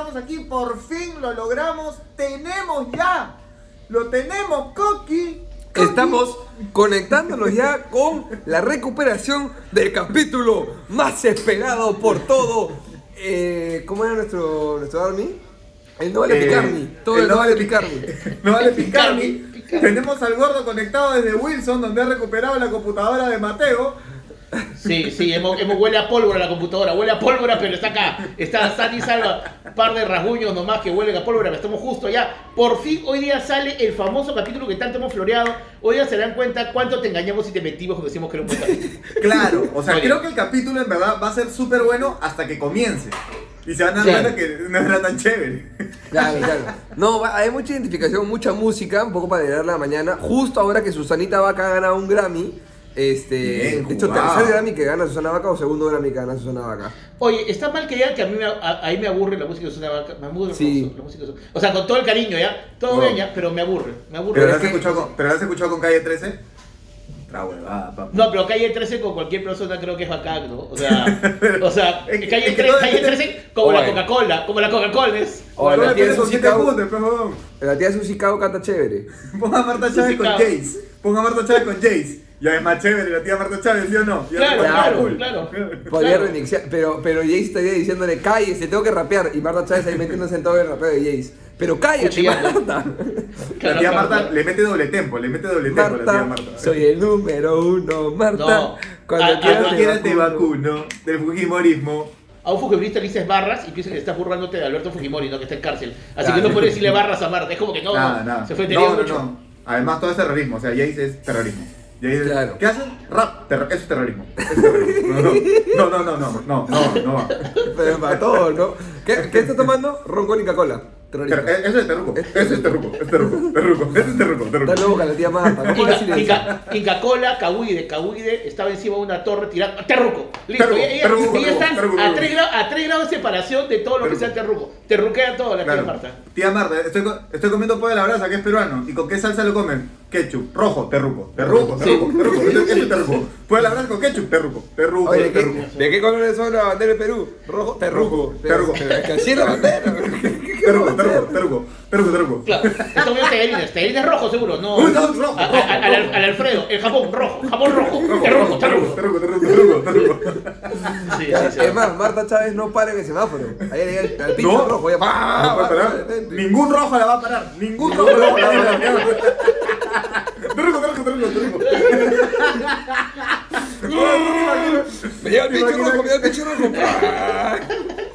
estamos aquí, por fin lo logramos, tenemos ya, lo tenemos, Coqui. Estamos conectándonos ya con la recuperación del capítulo más esperado por todo. Eh, ¿Cómo era nuestro, nuestro Army? El no vale Eh, picarme. Todo el, no vale picarme. No vale. Tenemos al gordo conectado desde Wilson, donde ha recuperado la computadora de Mateo. Sí, sí, hemos, hemos- huele a pólvora la computadora, huele a pólvora, pero está acá. Está Sani y Salva, par de rasguños nomás que huelen a pólvora, pero estamos justo allá. Por fin hoy día sale el famoso capítulo que tanto hemos floreado. Hoy día se dan cuenta cuánto te engañamos y te mentimos cuando decimos que era un buen capítulo. Claro, o sea, Oye. creo que el capítulo en verdad va a ser súper bueno hasta que comience. Y se van a dar cuenta que no era tan chévere. Claro, claro. No, va- hay mucha identificación, mucha música, un poco para leer la mañana. Justo ahora que Susanita Vaca ha ganado un Grammy. Este, Bien de hecho, jugado. tercer Grammy que gana Susana Vaca o segundo Grammy que gana Susana Vaca. Oye, está mal que digan que a mí me, a, ahí me aburre la música de Susana Vaca. Me aburre Sí. la música de Susana- O sea, con todo el cariño, ¿ya? Todo bien, ya, pero me aburre. Me aburre. ¿Pero lo has escuchado con, pero lo has escuchado con Calle 13? Otra huevada, papá. No, pero calle 13 con cualquier persona creo que es bacán, ¿no? O sea, o sea Es que- calle, es que 13, todo calle depende- 13 como la Oye. Coca-Cola, como la Coca-Cola es. O la tía de pones con Susi siete Cao- puntos, pues, la tía Susi Cao canta chévere. Ponga a Marta Chávez con. Jace. Ponga a Marta Chávez con Jace. Ya es más chévere la tía Marta Chávez, ¿sí o no? Ya Claro, claro, cool. claro. Podría Claro. remixear, pero, pero Jace estaría diciéndole, cállese, tengo que rapear. Y Marta Chávez ahí metiéndose en todo el rapeo de Jace. Pero cállate. Marta. La tía claro, Marta claro. le mete doble tempo, le mete doble tempo a la tía Marta, soy el número uno, Marta. No. Cuando quieras te vacuno. vacuno del fujimorismo. A un fujimorista le dices barras y piensa que estás burlándote de Alberto Fujimori, ¿no? Que está en cárcel. Así Claro. que no puedes decirle barras a Marta. Es como que no, Nada, no. nada. Se fue no, no, mucho. no. Además todo es terrorismo, o sea, Jace es terrorismo. Jace es- Claro. ¿Qué hacen? Rap, terror, eso es terrorismo. Es terrorismo. No, no, no, no, no, no, no, no va. Pero para todo, ¿no? ¿Qué, qué estás tomando? Ron con Coca-Cola. Pero, eso es terruco, eso es terruco, es terruco, terruco, eso es terruco, terruco. Está loca la tía Marta. ¿Cómo Inca, decir eso? Inca, Inca Cola, Cahuide, Cahuide estaba encima de una torre tirando. Terruco. Listo. Terruco, ella, ella- terruco, ella terruco, está terruco, a terruco. 3 grados, a tres grados de separación de todo lo que Terruco. sea terruco. Terruquea todo la tía. Marta. Tía Marta, estoy, co- estoy comiendo pollo a la brasa, que es peruano. ¿Y con qué salsa lo comen? Ketchup, rojo, terruco, terruco, Sí. terruco, terruco, eso es terruco. Pollo la brasa con ketchup, terruco, terruco, Oye, ¿de terruco. qué, ¿de qué colores son la bandera de Perú? Rojo, terruco. Terruco. Pero es que así es la bandera. Terruco, terruco, terruco, terruco, terruco. Claro. Está comiendo tallarines. Tallarines rojo, seguro. No. No, rojo, A- a- al, rojo. al Alfredo. El jamón rojo. Jamón rojo. Rojo, Terruco, rojo, terruco, terruco, terruco, terruco. Sí, sí, sí. Es más, Marta Chávez no para en el semáforo. Ahí llega el, al pincho No, rojo. Ya, no parar. detente. Ningún rojo la va a parar. Ningún rojo la va a parar. Terruco, terruco, terruco, terruco. Me lleva el ¿Te pincho rojo, me lleva el pincho rojo.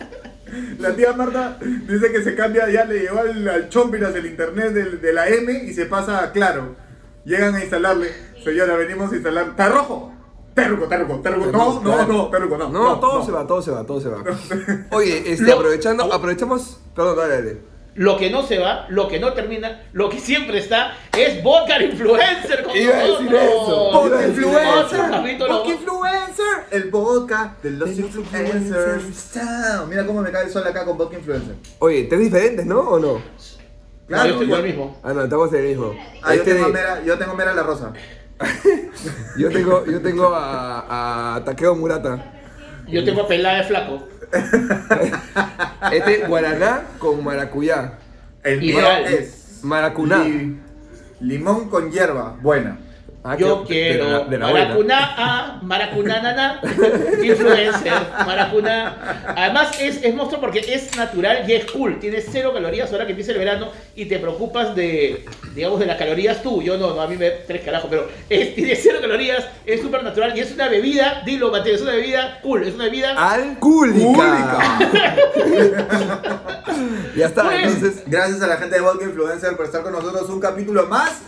La tía Marta dice que se cambia, ya le llegó al, al Chompiras el internet del- de la M y se pasa a Claro. Llegan a instalarle, señora, venimos a instalar. ¿Está rojo? Terruco, terruco, terruco. No, no, no, terruco, no. No, todo se va, todo se va, todo se va. Oye, este, aprovechando, aprovechamos. Perdón, dale, dale. Lo que no se va, lo que no termina, lo que siempre está es Vodka Influencer con Iba a decir nosotros. eso. Podcast Iba a decir influencer, podcast influencer, el podcast de los influencers. Mira cómo me cae el sol acá con podcast influencer. Oye, tres diferentes, ¿no? ¿O no? No, Claro, yo estoy yo, el mismo. Ah, no, estamos en el mismo. ah, yo Este tengo mera, yo tengo mera la rosa. yo tengo, yo tengo a, a Takeo Murata. Yo tengo a pelada de flaco. Este Guaraná con maracuyá. El mío Ideal. es Maracuná. li- limón con hierba, buena. Ah, Yo que- quiero de la- de la buena. Maracuná A, Maracuná Nana, influencer, Maracuná. Además es, es monstruo porque es natural y es cool. Tiene cero calorías ahora que empieza el verano y te preocupas de, digamos, de las calorías tú. Yo no, no a mí me tres carajos, pero es, tiene cero calorías, es súper natural y es una bebida, dilo Mateo, es una bebida cool, es una bebida... Alcohólica. ya está, Pues, entonces. Gracias a la gente de Vodka Influencer por estar con nosotros un capítulo más.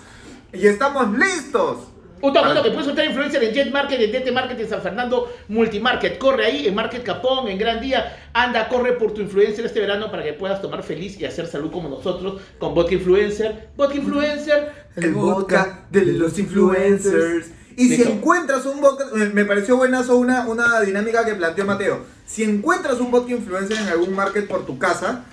Y estamos listos. Un toque que puedes encontrar influencer en Jet Market, en DT Market, en San Fernando, Multimarket. Corre ahí, en Market Capón, en Gran Día. Anda, corre por tu influencer este verano para que puedas tomar feliz y hacer salud como nosotros con Vodka Influencer. Vodka Influencer. El vodka de los influencers. Y si encuentras un vodka, me- me pareció buenazo una, una dinámica que planteó Mateo. Si encuentras un vodka influencer en algún market por tu casa,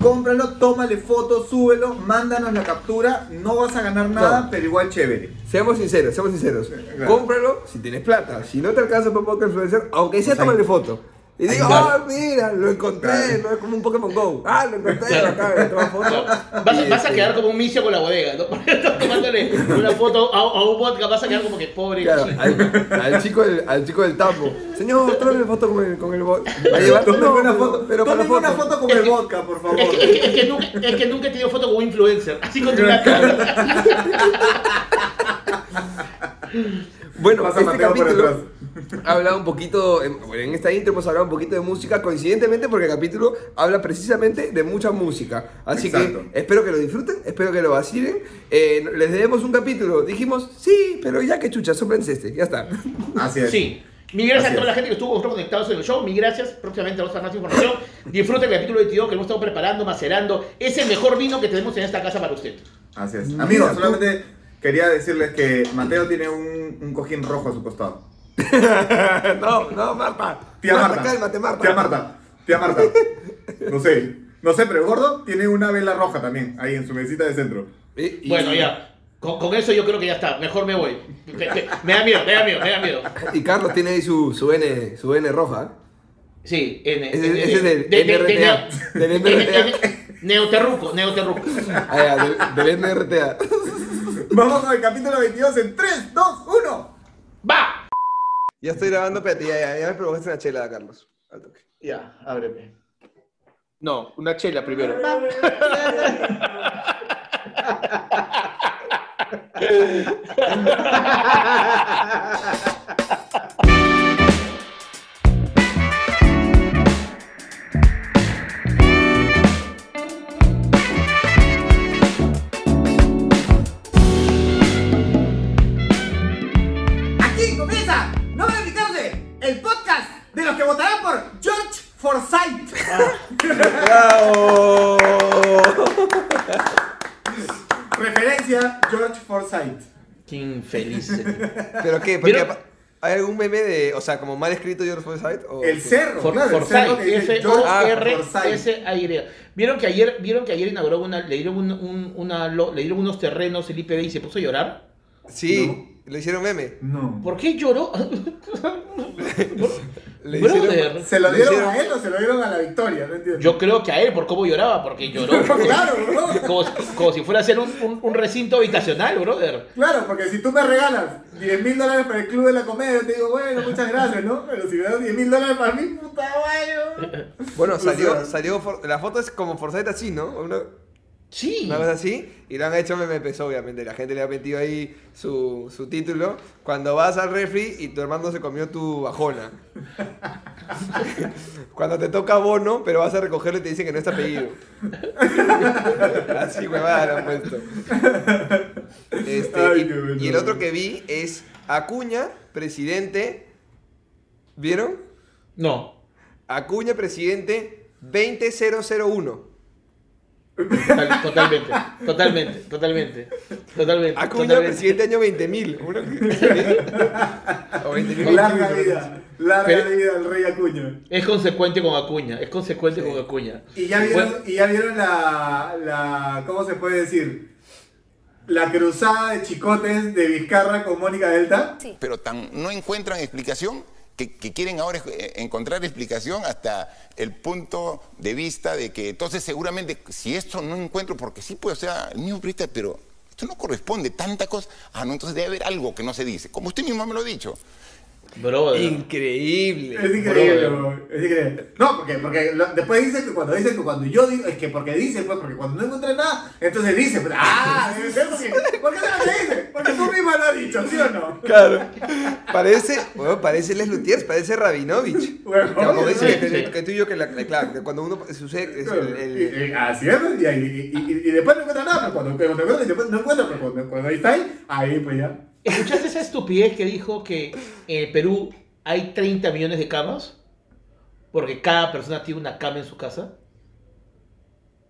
cómpralo, tómale fotos, súbelo, mándanos la captura. No vas a ganar nada, No. pero igual chévere. Seamos sinceros, seamos sinceros. claro. Cómpralo si tienes plata. Si no te alcanza para podcast influencer, aunque sea, Pues tómale foto. Y digo, ah, mira, lo encontré, no es como un Pokémon Go. Ah, lo encontré, acá, me tomo foto. No, vas, a- Y, vas a este, quedar como un misio con la bodega, ¿no? Porque estás tomándole una foto a, a un vodka, vas a quedar como que pobre Claro, chico. al, al chico del, al chico del tambo. Señor, tráeme foto con el, con el bot. ¿Va a llevar? Tómenme No, una pero- foto, pero para una foto. con el vodka, por favor. Es que, es, que, es, que nunca, es que nunca he tenido foto con un influencer, así con una cara. Bueno, Pasa este capítulo hablado un poquito, en, bueno, en esta intro hemos hablado un poquito de música, coincidentemente porque el capítulo habla precisamente de mucha música. Así Exacto. que espero que lo disfruten, espero que lo vacilen. Eh, les debemos un capítulo. Dijimos, sí, pero ya que chucha, soplense este, ya está. Así es. Sí. Mil gracias Así a toda es. la gente que estuvo conectados en el show. Mil gracias. Próximamente vamos a dar más información. Disfruten el capítulo 22 que hemos estado preparando, macerando. Es el mejor vino que tenemos en esta casa para usted. Así es. Amigos, solamente quería decirles que Mateo tiene un, un cojín rojo a su costado. no, no, Marta. Tía Marta. cálmate, Marta. Tía Marta. Tía Marta. No sé. No sé, pero el gordo tiene una vela roja también, ahí en su mesita de centro. Y- y- Bueno, ya. Con, con eso yo creo que ya está. Mejor me voy. Me, me- me da miedo, me da miedo, me da miedo. Y Carlos tiene ahí su, su N, su N roja. Sí, N. Ese- N- ese es del de- de- de- NRTA. de- Del de- NRTA. de- Neoterruco, Neoterruco. Ah, ya, del, del NRTA. Vamos con el capítulo 22 en 3, 2, 1. ¡Va! Ya estoy grabando, espérate, ya, ya, ya me provocaste una chela, Carlos. Al toque. Ya, ábreme. No, una chela primero. el podcast de los que votarán por George Forsyth. ¡Bravo! Referencia George Forsyth. Qué infeliz. ¿Pero qué? Porque ¿Vieron? ¿Hay algún meme de, o sea, como mal escrito George Forsyth? ¿O El qué? cerro, For- claro, el cerro Forsyth, Forsyth. F-O-R-S-A-Y. ¿Vieron que ayer, vieron que ayer inauguró una, le dieron un- un- una, lo- le dieron unos terrenos el IPB y se puso a llorar? Sí, le hicieron meme. No. ¿Por qué lloró? Le Brother. ¿Se lo le dieron hicieron- a él o se lo dieron a la victoria? No entiendo. Yo creo que a él, por cómo lloraba, porque lloró. claro, bro. Como, como si fuera a ser un, un- un recinto habitacional, brother. Claro, porque si tú me regalas 10 mil dólares para el club de la comedia, yo te digo, bueno, muchas gracias, ¿no? Pero si me das 10 mil dólares para mí, puta guayo. Bueno, O salió, salió, la foto es como Forsyth así, ¿no? Una, Sí. una cosa así, y lo han hecho meme, pues obviamente, la gente le ha metido ahí su, su título. Cuando vas al refri y tu hermano se comió tu bajona. Cuando te toca bono, pero vas a recogerlo y te dicen que no está apellido. Así huevada lo han puesto. Este, Ay, y- y el otro que vi es Acuña, presidente. ¿Vieron? No. Acuña, presidente 20001. Total- totalmente. Totalmente. Totalmente. Totalmente. Acuña, totalmente. presidente año 20.000. Uno que- o 20.000. Larga vida, larga Pero- vida al rey Acuña. Es consecuente con Acuña. Es consecuente con Acuña. Y ya vieron, Bueno, y ya vieron la, la, ¿cómo se puede decir? La cruzada de chicotes de Vizcarra con Mónica Delta. pero tan no encuentran explicación que, quieren ahora eh, encontrar explicación hasta el punto de vista de que entonces seguramente si esto no encuentro, porque sí puede ser el mismo pero esto no corresponde, tanta cosa, ah no, entonces debe haber algo que no se dice, como usted mismo me lo ha dicho. Brother. Increíble. Es increíble, Brother. bro, es increíble. No, porque, porque lo- después dicen que cuando dicen que cuando yo digo, es que porque dicen, pues, porque cuando no encuentran nada, entonces dicen, pues, ah, debe ser porque, ¿por qué no dicen? Porque tú misma lo has dicho, ¿sí o no? Claro. Parece, bueno, parece Les Lutiers, parece Rabinovich. Bueno, como dice sí, que, sí. que tú y yo, que, la, la- claro, que cuando uno sucede, es el, el- Y- y- así es, pues, y, y- y- y después no encuentran nada, pero cuando, cuando y después no encuentran, pero cuando, cuando ahí está ahí, ahí pues ya. ¿Escuchaste esa estupidez que dijo que en el Perú hay 30 millones de camas? Porque cada persona tiene una cama en su casa.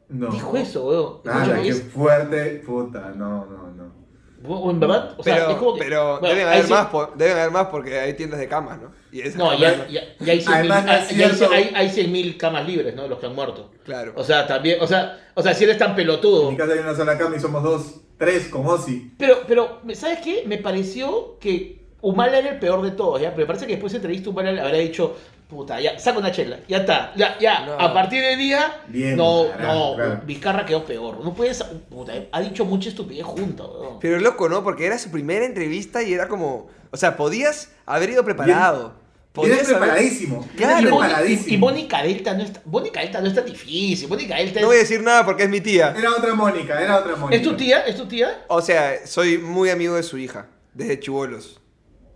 No. Dijo eso, weón. Ah, qué es- fuerte, puta, no, no, no. O en verdad, o sea, pero, es como que- pero bueno, deben, haber sí- más, por- deben haber más porque hay tiendas de camas, ¿no? Y No, ya hay 100 mil Además, no es ya hay- cierto. hay- hay 100.000 camas libres, ¿no? Los que han muerto. Claro. O sea, también, o sea, o sea, si eres tan En pelotudo. mi casa hay una sola cama y somos dos, tres con Ozzy. Pero, pero, ¿sabes qué? Me pareció que Humala era el peor de todos, ¿ya? Pero me parece que después de entrevista Humala habrá dicho, puta, ya, saca una chela, ya está, ya, ya, No. a partir de día, Bien, no, carajo, no, claro. Vizcarra quedó peor, no puedes, puta, ha dicho mucha estupidez weón. Pero loco, ¿no? Porque era su primera entrevista y era como. O sea, podías haber ido preparado. Podías haber- preparadísimo. Claro. Y, preparadísimo. y, y Mónica Delta no está, Mónica Delta no es tan difícil, Mónica Delta es, No voy a decir nada porque es mi tía. Era otra Mónica, era otra Mónica. ¿es tu tía, es tu tía, O sea, soy muy amigo de su hija, desde chivolos.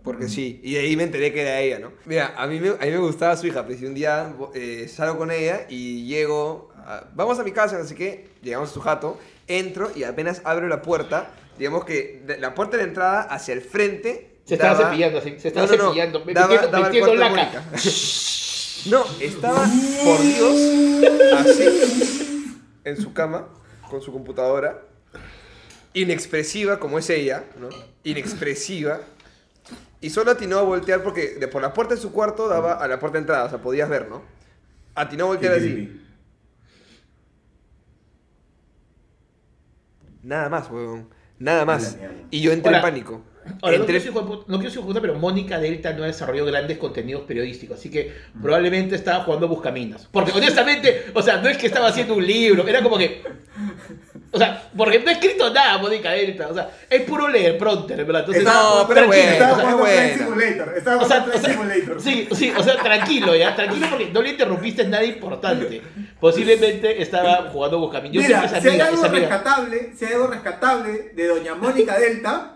Porque sí, y de ahí me enteré que era ella, ¿no? Mira, a mí me, a mí me gustaba su hija, pero si un día eh, salgo con ella y llego, a- vamos a mi casa, no sé qué, llegamos a su jato, entro y apenas abro la puerta, digamos que de- la puerta de la entrada hacia el frente... se estaba daba- cepillando así, se estaba No, no, no, cepillando, me- daba- daba cuarto de laca. No, estaba, por Dios, así, en su cama, con su computadora, inexpresiva como es ella, ¿no? Inexpresiva. Y solo atinó a voltear porque de por la puerta de su cuarto daba a la puerta de entrada, o sea, podías ver, ¿no? Atinó a voltear así. Nada más, weón. Nada más. Y yo entré en pánico. Ahora, no quiero, ser hijo de puta- no quiero ser pero Mónica Delta no desarrolló grandes contenidos periodísticos, así que probablemente estaba jugando a Buscaminas. Porque honestamente, o sea, no es que estaba haciendo un libro, era como que... O sea, porque no ha escrito nada Mónica Delta, o sea, es puro leer pronter, ¿verdad? Entonces, Estaba- No, pero tranquilo, bueno, Estaba jugando. Flight Simulator. Estaba o sea, jugando o sea, Simulator. sí, sí, o sea, tranquilo, ya, tranquilo porque no le interrumpiste nada importante. Posiblemente estaba jugando Buscaminas. Yo Mira, es si hay amiga, algo amiga. rescatable, si hay algo rescatable de doña Mónica Delta,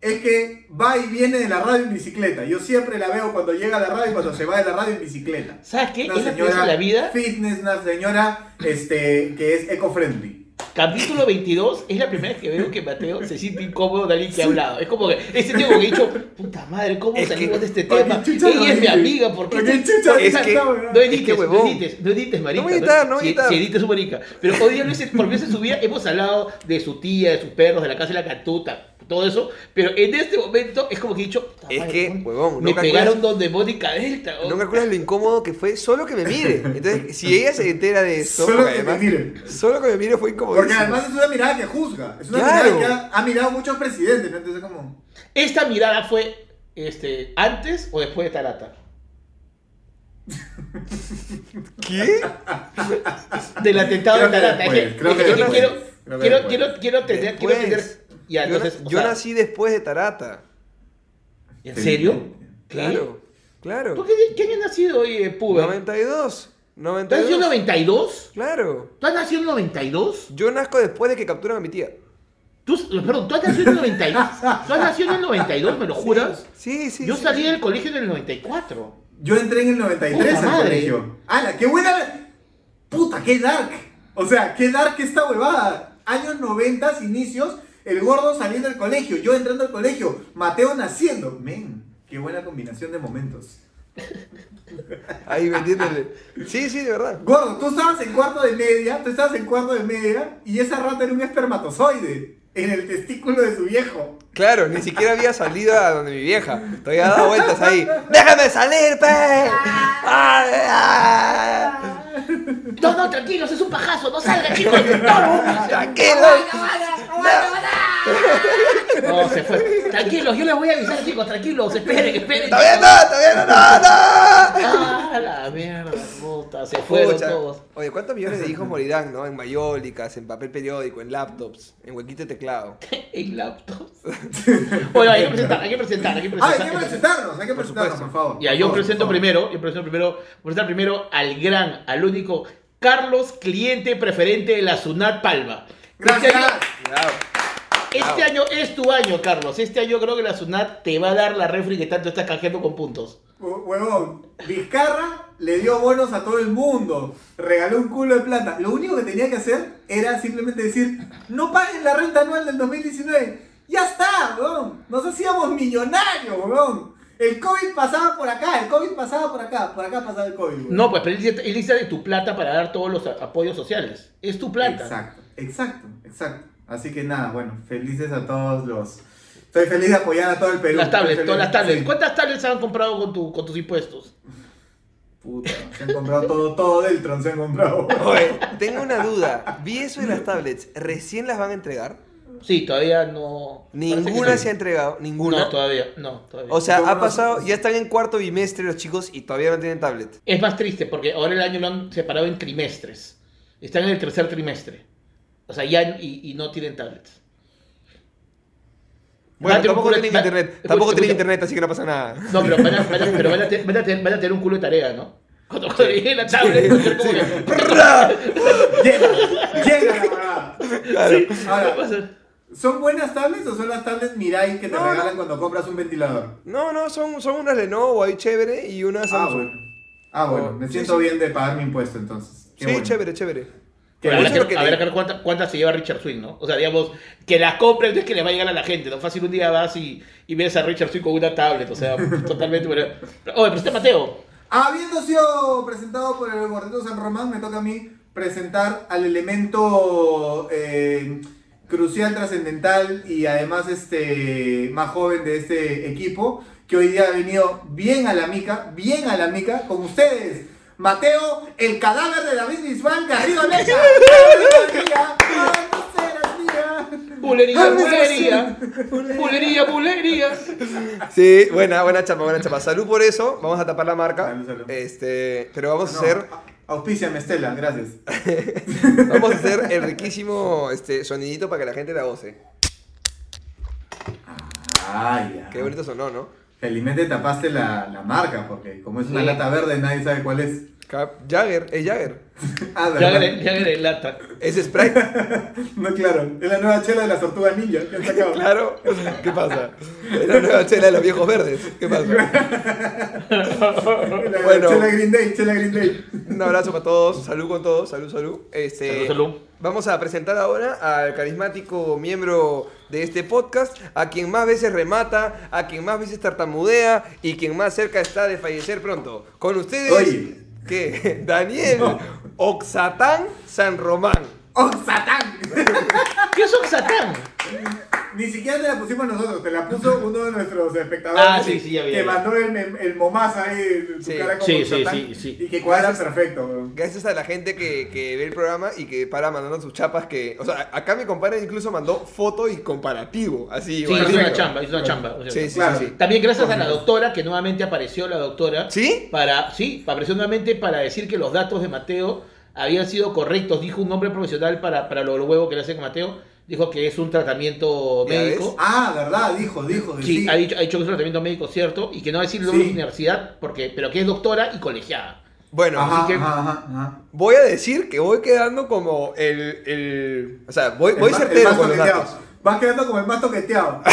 es que va y viene de la radio en bicicleta. Yo siempre la veo cuando llega a la radio y cuando se va de la radio en bicicleta. ¿Sabes qué? Una Es la vez en la vida fitness, una señora este, que es eco-friendly. Capítulo 22 es la primera vez que veo que Mateo se siente incómodo de alguien que ha hablado. Es como que ese tío que ha dicho, puta madre, ¿cómo Es salimos que- de este ¿para tema? Ella es mi amiga, ¿por qué? ¿Para qué te- chucha Es que-? No edites, no edites, no edites, marica. No voy a editar, no voy a Si- editar. Si edites su marica. Pero hoy día hice, porque en su vida hemos hablado de su tía, de sus perros, de la casa de la catuta, todo eso. Pero en este momento es como que he dicho, Es que, me pegaron donde Mónica Delta. No calculas lo incómodo que fue solo que me mire. Entonces, si ella se entera de esto, Solo que me además- mire. Solo que me mire fue incómodo. Porque además es una mirada que juzga. Es una Claro. mirada que ha, ha mirado muchos presidentes, ¿no? Entonces como... Esta mirada fue este, antes o después de Tarata. ¿Qué? Del atentado Creo de que Tarata. Es después, que- creo es que que después, quiero, quiero, después. quiero, quiero tener, quiero Después. tener. Ya, yo, entonces, na- o yo sea, nací después de Tarata. ¿En serio? ¿Qué? Claro, claro. ¿Tú qué, qué año has nacido hoy, eh, Puber? 92. ¿Tú has nacido en 92. 92? Claro. ¿Tú has nacido en 92? Yo nazco después de que capturan a mi tía. ¿Tú, perdón, ¿tú has nacido en 92? ¿Tú has nacido en el 92, me lo juras? Sí, sí. Yo sí, salí sí. del colegio en el 94. Yo entré en el 93 Puta al madre. colegio. ¡Hala, qué buena! ¡Puta, qué dark! O sea, qué dark esta huevada. Años 90, inicios, el gordo saliendo del colegio, yo entrando al colegio, Mateo naciendo. Men, qué buena combinación de momentos. Ahí metiéndole. Sí, sí, de verdad. Gordo, tú estabas en cuarto de media, tú estabas en cuarto de media, y esa rata era un espermatozoide en el testículo de su viejo. Claro, ni siquiera había salido a donde mi vieja. Todavía dado vueltas ahí. ¡Déjame salir, pe! ¡Ay, ay! No, no, tranquilos, es un pajazo, no salga, chicos. Tranquilo. no, se fue. Tranquilos, yo les voy a avisar, chicos, tranquilos, esperen, esperen. ¡Todavía no! ¡Todavía no! ¡No! no! Ah, la mierda, puta, se fueron Pucha. todos. Oye, ¿cuántos millones de hijos morirán, no? En mayólicas, en papel periódico, en laptops, en huequito de teclado. En laptops. Oye, hay que presentar, hay que presentar, hay que Ah, presentar. hay que presentarnos, hay que Por presentarnos, supuesto. por favor. Ya, Por yo presento por favor. primero, yo presento primero, voy a presentar primero al gran, al único Carlos, cliente preferente de la Sunat Palma. Gracias. Este año, Cuidado. este año es tu año, Carlos. Este año creo que la Sunat te va a dar la refri que tanto estás canjeando con puntos. Hue- Huevón, Vizcarra le dio bonos a todo el mundo, regaló un culo de plata. Lo único que tenía que hacer era simplemente decir, no paguen la renta anual del 2019. Ya está, huevón. Nos hacíamos millonarios, huevón. El COVID pasaba por acá, el COVID pasaba por acá, por acá pasaba el COVID. No, pues pero él dice, él dice de tu plata para dar todos los apoyos sociales. Es tu plata. Exacto, exacto, exacto. Así que nada, bueno, felices a todos los... Estoy feliz de apoyar a todo el Perú. Las tablets, todas las tablets. Sí. ¿Cuántas tablets han comprado con, tu, con tus impuestos? Puta, se han comprado todo, todo Deltron se han comprado. Oye, tengo una duda. Vi eso de las tablets. ¿Recién las van a entregar? Sí, todavía no. Ninguna sí. se ha entregado, ninguna. No, todavía, no, todavía. O sea, ¿Cómo ha no? pasado, ya están en cuarto bimestre los chicos y todavía no tienen tablet. Es más triste porque ahora el año lo han separado en trimestres. Están en el tercer trimestre. O sea, ya y, y no tienen tablets. Bueno, tampoco culo tienen va- internet, escucha, tampoco tienen escucha. internet, así que no pasa nada. No, pero van a, van a- pero van a, te- van a tener, van a tener un culo de tarea, ¿no? Cuando, cuando llegue la tablet, como Llega, llega la parada. Claro. Ahora, va a ser- ¿son buenas tablets o son las tablets Mirai que te No, regalan no. cuando compras un ventilador? No, no, son, son unas Lenovo ahí chévere y una Ah, Samsung. bueno. Ah, bueno, Oh, me sí, siento sí. bien de pagar mi impuesto entonces. Qué sí, bueno. chévere, chévere. Qué Pero habrá Eso es lo que, que habrá le- que ver cuántas cuántas se lleva Richard Swing, ¿no? O sea, digamos, que las compres no es que le va a llegar a la gente, ¿no? Fácil un día vas y, y ves a Richard Swing con una tablet, o sea, totalmente... Bueno. Oye, pero está Mateo. Habiendo sido presentado por el Gordito San Román, me toca a mí presentar al elemento eh, crucial, trascendental y además este más joven de este equipo, que hoy día ha venido bien a la mica, bien a la mica, con ustedes. Mateo, el cadáver de David Bisbal, Garrido Lecha. Ay, me bulería. Bulería, bulería. Sí, buena, buena chapa, buena chapa. Salud por eso, vamos a tapar la marca. Salud, salud. Este, pero vamos No, a hacer, a- Auspíciame, Estela, gracias. vamos a hacer el riquísimo este, sonidito para que la gente la goce. Ay, ya. Qué bonito sonó, ¿no? Felizmente tapaste la, la marca, porque como es una lata verde, nadie sabe cuál es. Jagger, es Jagger. Ah, agre- ya agregué lata. Es Sprite. No, claro. Es la nueva chela de las tortugas ninja que han sacado. Claro. ¿Qué pasa? Es la nueva chela de los viejos verdes. ¿Qué pasa? La Bueno. Chela Green Day, chela Green Day. Un abrazo para todos, salud con todos, salud, salud. Este, Salud, salud. Vamos a presentar ahora al carismático miembro de este podcast, a quien más veces remata, a quien más veces tartamudea y quien más cerca está de fallecer pronto. Con ustedes, Oye. ¿Qué? Daniel No. Oxatán San Román. ¡Oh, Satán! ¿Qué es Oxatán? Ni siquiera te la pusimos nosotros, te la puso uno de nuestros espectadores. Ah, sí, sí, ya vi, Que ya vi. mandó el, el, el momaza ahí, su Sí. cara como Sí, sí, Satán, sí, sí. Y que cuadra perfecto, weón. Gracias a la gente que, que ve el programa y que para mandando sus chapas que... O sea, acá mi compadre incluso mandó foto y comparativo. Así, Sí, hizo una chamba, hizo una chamba. o sea. Sí, sí, Claro. sí, sí. También gracias a la doctora, que nuevamente apareció la doctora. ¿Sí? Para, sí, apareció nuevamente para decir que los datos de Mateo habían sido correctos. Dijo un nombre profesional para, para lo huevo que le hacen a Mateo. Dijo que es un tratamiento ¿Ya médico. Ah, verdad, dijo, dijo. Sí, sí. ha dicho, ha dicho que es un tratamiento médico cierto y que no va a decir el nombre de Sí. universidad, porque, pero que es doctora y colegiada. Bueno, Ajá, así que- ajá, ajá, ajá. Voy a decir que voy quedando como el. el o sea, voy, voy El el certero más con los toqueteado. datos. Vas quedando como el más toqueteado.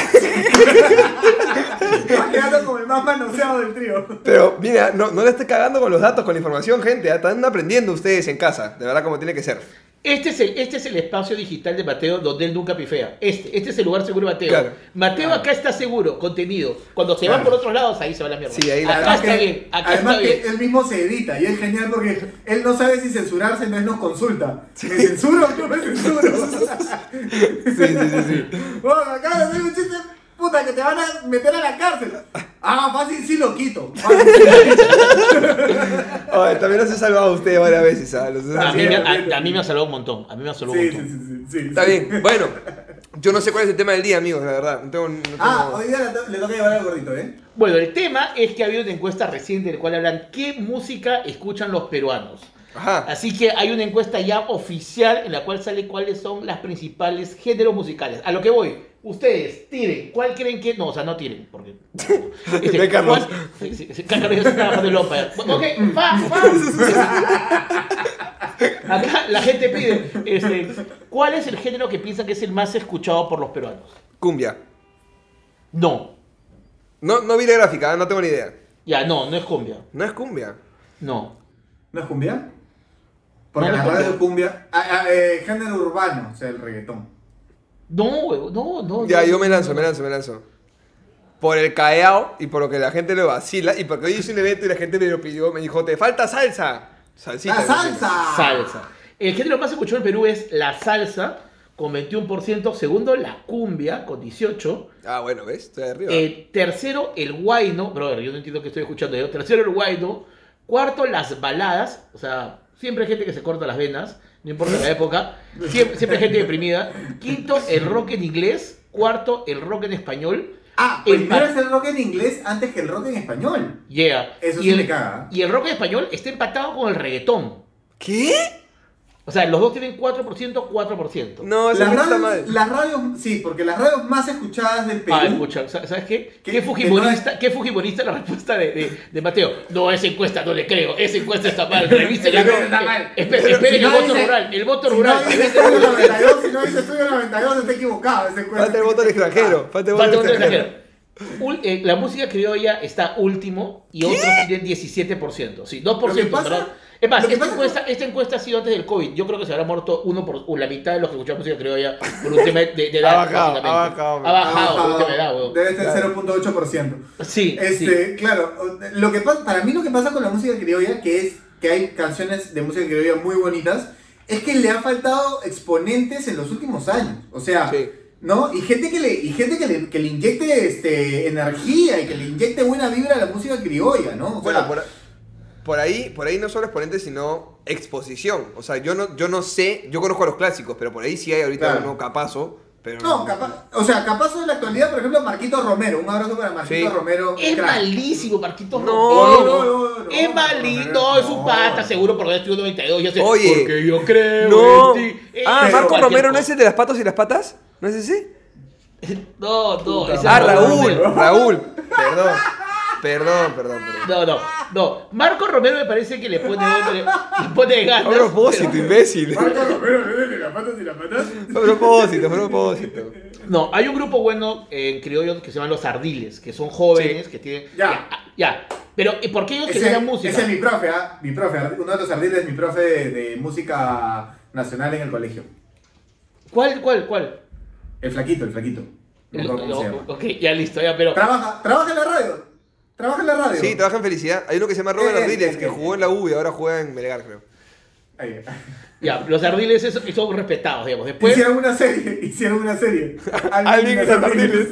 Vas quedando como el más manoseado del trío. Pero mira, no, no le esté cagando con los datos, con la información, gente. ¿ah? Están aprendiendo ustedes en casa, de verdad, como tiene que ser. Este es, el, este es el espacio digital de Mateo donde él nunca pifea. Este, este es el lugar seguro de Mateo. Claro. Mateo acá está seguro, contenido. Cuando se Claro. va por otros lados, ahí se va la mierda. Sí, ahí la- acá está que- bien, acá además está que bien. él mismo se edita y es genial porque él no sabe si censurarse, no nos consulta. ¿Me censuro o no me censuro? Sí, sí, sí, sí. Bueno, acá hacer un chiste, puta, que te van a meter a la cárcel. Ah, fácil sí lo quito. Fácil, sí lo quito. Ay, también los he salvado a ustedes varias veces. ¿ah? Los he A mí, salvado. me, a- a mí me ha salvado un montón. A mí me ha salvado Sí, un sí, montón. sí, sí, sí. Está bien, bueno. Yo no sé cuál es el tema del día, amigos, la verdad. No tengo, no tengo- Ah, hoy día le to- le toca llevar al gordito, ¿eh? Bueno, el tema es que ha habido una encuesta reciente en la cual hablan qué música escuchan los peruanos. Ajá. Así que hay una encuesta ya oficial en la cual sale cuáles son las principales géneros musicales. A lo que voy, ustedes tiren, ¿cuál creen que.? No, o sea, no tiren, porque. Este, Carlos. ¿cuál- Sí, sí, sí, Carlos ya está trabajando en Lopa. Ok, va, va. Acá la gente pide, este, ¿cuál es el género que piensan que es el más escuchado por los peruanos? Cumbia. No, No, no vi la gráfica, ¿ah? no tengo ni idea. ya, no, no es cumbia. No es cumbia. No. ¿No es cumbia? Porque No, no la es radio cumbia. Ah, ah, eh, género urbano, o sea, el reggaetón. No, no, no. Ya, no, yo me lanzo, no. me lanzo, me lanzo. Por el caeao y por lo que la gente lo vacila y porque hoy hice un evento y la gente me lo pidió, me dijo, te falta salsa. Salsita. ¡La salsa! Salsa. El género más escuchado en Perú es la salsa, con 21%. Segundo, la cumbia, con 18%. Ah, bueno, ¿ves? Estoy arriba. Eh, tercero, el guayno. Brother, yo no entiendo qué estoy escuchando yo. Tercero, el guayno. Cuarto, las baladas. O sea, siempre hay gente que se corta las venas. no importa la época. Siempre, siempre hay gente deprimida. Quinto, el rock en inglés. Cuarto, el rock en español. Ah, El primero pa- es el rock en inglés antes que el rock en español. Yeah. Eso y sí el, me caga. Y el rock en español está empatado con el reggaetón. ¿Qué? O sea, los dos tienen 4%, 4%. No, Las está radios, mal. las radios, sí, porque las radios más escuchadas del Perú. Ah, escucha, ¿sa- ¿sabes qué? ¿Qué? ¿Qué, fujimorista, ¿Qué fujimorista la respuesta de, de, de Mateo? No, esa encuesta no le creo, esa encuesta está mal. Esa encuesta está mal. Esperen, Pero esperen si el no voto dice- rural, el voto si rural. No dice estudio 92, si no dice estudio 92, está equivocado. esa encuesta Falta el voto del extranjero. Falta el voto del extranjero. Eh, la música criolla está último y otros tienen 17%. Sí, 2%. Lo que pasa-. Es más, lo que esta pasa- encuesta, esta encuesta ha sido antes del COVID. Yo creo que se habrá muerto uno por la mitad de los que escuchan música criolla por un tema de, de edad. Ha bajado, ha bajado, Ha bajado edad, weón. Debe ser 0.8%. Sí, sí. Este, claro, lo que pasa, para mí lo que pasa con la música criolla, que es que hay canciones de música criolla muy bonitas, es que le ha faltado exponentes en los últimos años. O sea, Sí. ¿No? Y gente que le, y gente que le, que le inyecte este, energía y que le inyecte buena vibra a la música criolla, ¿no? O Bueno, sea, por, por ahí, por ahí no solo exponente, sino exposición. O sea, yo no, yo no sé, yo conozco a los clásicos, pero por ahí sí hay ahorita Claro. uno capazo. Pero No, capaz, o sea, capaz de la actualidad, por ejemplo, Marquito Romero. Un abrazo para Marquito Sí. Romero. Es crack. malísimo, Marquito No, Romero. no, no, no, es no, malito, no, es un pata, seguro, porque estudió 92. Ya sé, Oye, porque yo creo No. en ti. Eh, Ah, Marco Romero no es el de las patas y las patas. ¿No es ese? No, no, ese es Ah, Raúl. Romero. Raúl. Perdón. Perdón, perdón, perdón. No, no, no. Marco Romero me parece que le pone, le, pone ganas. A propósito, pero- imbécil. Marco Romero, ¿ves? las patas y las patas. A propósito, a propósito. No, hay un grupo bueno en criollo que se llaman los Ardiles, que son jóvenes, que tienen... Ya. Ya, ya. Pero, ¿y por qué ellos Ese, generan música? ese es mi profe, ¿ah? Mi profe, uno de los ardiles, mi profe de, de música nacional en el colegio. ¿Cuál, cuál, cuál? El flaquito, el flaquito. No ok, ya listo, ya, pero... Trabaja, trabaja en la radio. Trabaja en la radio. Sí, trabaja en felicidad. Hay uno que se llama Robert Eh, Ardiles, eh, que eh, jugó en la U y ahora juega en Melgar, creo. Ahí. Ya, los ardiles es- son respetados, digamos. Después, Hicieron una serie, hicieron una serie. Alguien en los los Ardiles.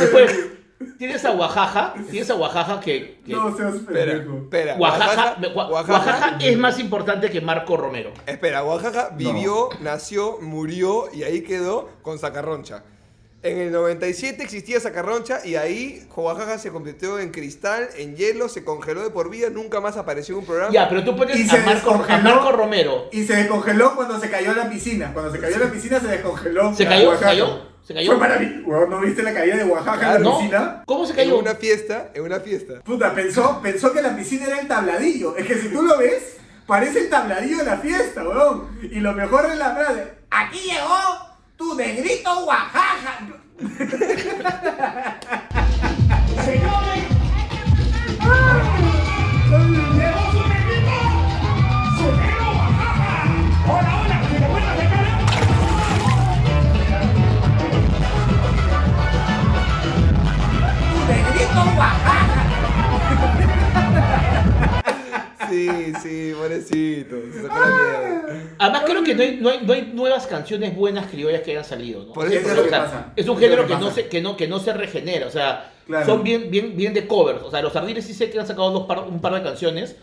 después tienes a Oaxaca, tienes a Oaxaca que... que- No seas Espera, pendejo. espera. Oaxaca, Oaxaca, Oa- Oaxaca, Oaxaca es más importante que Marco Romero. Espera, Oaxaca vivió, nació, murió y ahí quedó con Sacarroncha. En el 97 existía Sacarroncha y ahí Oaxaca se convirtió en cristal, en hielo, se congeló de por vida, nunca más apareció en un programa. Ya, pero tú pones Y a se Marco, a descongeló. Marco Romero. Y se descongeló cuando se cayó a la piscina. Cuando se cayó a la piscina se descongeló. ¿Se cayó? ¿Se Oaxaca. cayó? ¿Se cayó? Fue maravilloso. Weón, ¿No viste la caída de Oaxaca en la ¿No? piscina? ¿Cómo se en cayó? una fiesta, en una fiesta. Puta, pensó, pensó que la piscina era el tabladillo. Es que si tú lo ves, parece el tabladillo de la fiesta, weón. Y lo mejor es la frase, aquí llegó tu negrito Oaxaca. Señores, llegó su negrito, su negro Oaxaca. Hola, hola, que te vuelvas de cara. Tu negrito Oaxaca. Sí, sí, pobrecito. Se sacó la mierda. Además creo que no hay, no, hay, no hay nuevas canciones buenas criollas que hayan salido, ¿no? Por eso es lo o que sea, pasa. Es un Es género que que, no se, que, no, que no se regenera, o sea, Claro. son bien, bien, bien de covers. O sea, los Ardiles sí sé que han sacado dos par- un par de canciones,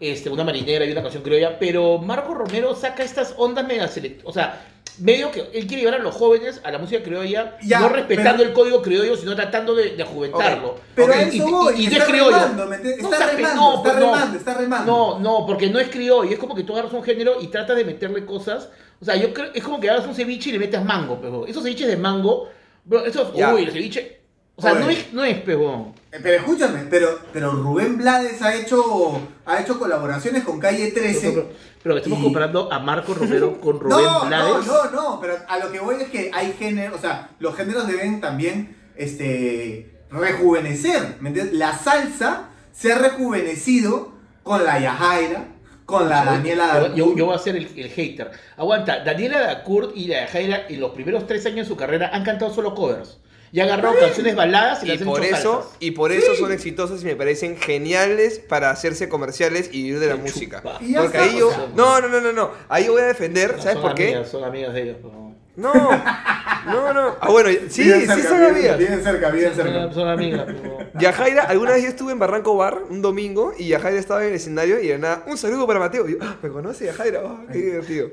este, una marinera y una canción criolla, pero Marco Romero saca estas ondas mega select- o sea, medio que él quiere llevar a los jóvenes a la música criolla, Ya, no respetando pero- el código criollo, sino tratando de, de ajuventarlo. Ok, Pero Ok, a Y- eso y- voy, y no está es criollo. remando. No Está remando, no, está pues no. remando, está remando. No, no, porque no es criollo. Es como que tú agarras un género y tratas de meterle cosas. O sea, yo creo, es como que agarras un ceviche y le metes mango, pero esos ceviches de mango, bro, esos, Ya. uy, el ceviche. O sea, no es, no es pegón. Eh, Pero escúchame, pero, pero Rubén Blades ha hecho, ha hecho colaboraciones con Calle 13. Pero, pero estamos Y- comparando a Marco Romero con Rubén no, Blades. no, no, no, pero a lo que voy es que hay géneros, o sea, los géneros deben también este, rejuvenecer, ¿me entiendes? La salsa se ha rejuvenecido con la Yajaira, con la Daniela Yo, Darcourt. yo, yo voy a ser el, el hater. Aguanta, Daniela Dacourt y la Jaira en los primeros tres años de su carrera han cantado solo covers. Y agarrado canciones baladas y, Y las por hecho eso, salsas. y por eso son exitosas y me parecen geniales para hacerse comerciales y vivir de la Qué música. chupa. Porque ahí yo. No, no, no, no, no. Ahí yo voy a defender, ¿sabes por qué? amigas, son amigas de ellos. pero- No. No, no. Ah, bueno, sí, Bien sí cerca, son bien- amigas. Bien cerca, bien cerca. Son, amigas, pero... Yajaira, alguna vez yo estuve en Barranco Bar un domingo y Yajaira estaba en el escenario y de nada, un saludo para Mateo. Y yo, "Ah, ¿me conoce Yajaira? Oh, qué divertido.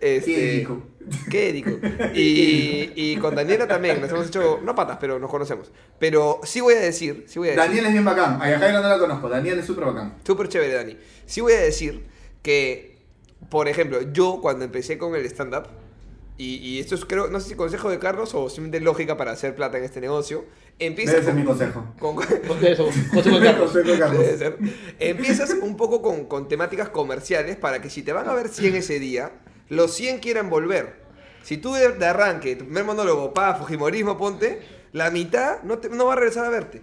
Este, Qué rico. Qué rico. Y, y con Daniela también, nos hemos hecho, no patas, pero nos conocemos. Pero sí voy a decir, sí voy a decir. Daniel es bien bacán. A Yajaira no la conozco. Daniel es súper bacán. Súper chévere, Dani. Sí voy a decir que, por ejemplo, yo cuando empecé con el stand-up, y, y esto es creo, no sé si consejo de Carlos o simplemente lógica para hacer plata en este negocio, empieza Debe ser con- mi consejo. con- eso, Carlos. Consejo de Carlos. Debe ser. Empiezas un poco con, con temáticas comerciales para que si te van a ver 100 ese día, los 100 quieran volver. Si tú de, de arranque, tu primer monólogo, pa, Fujimorismo, ponte, la mitad no, te- no va a regresar a verte.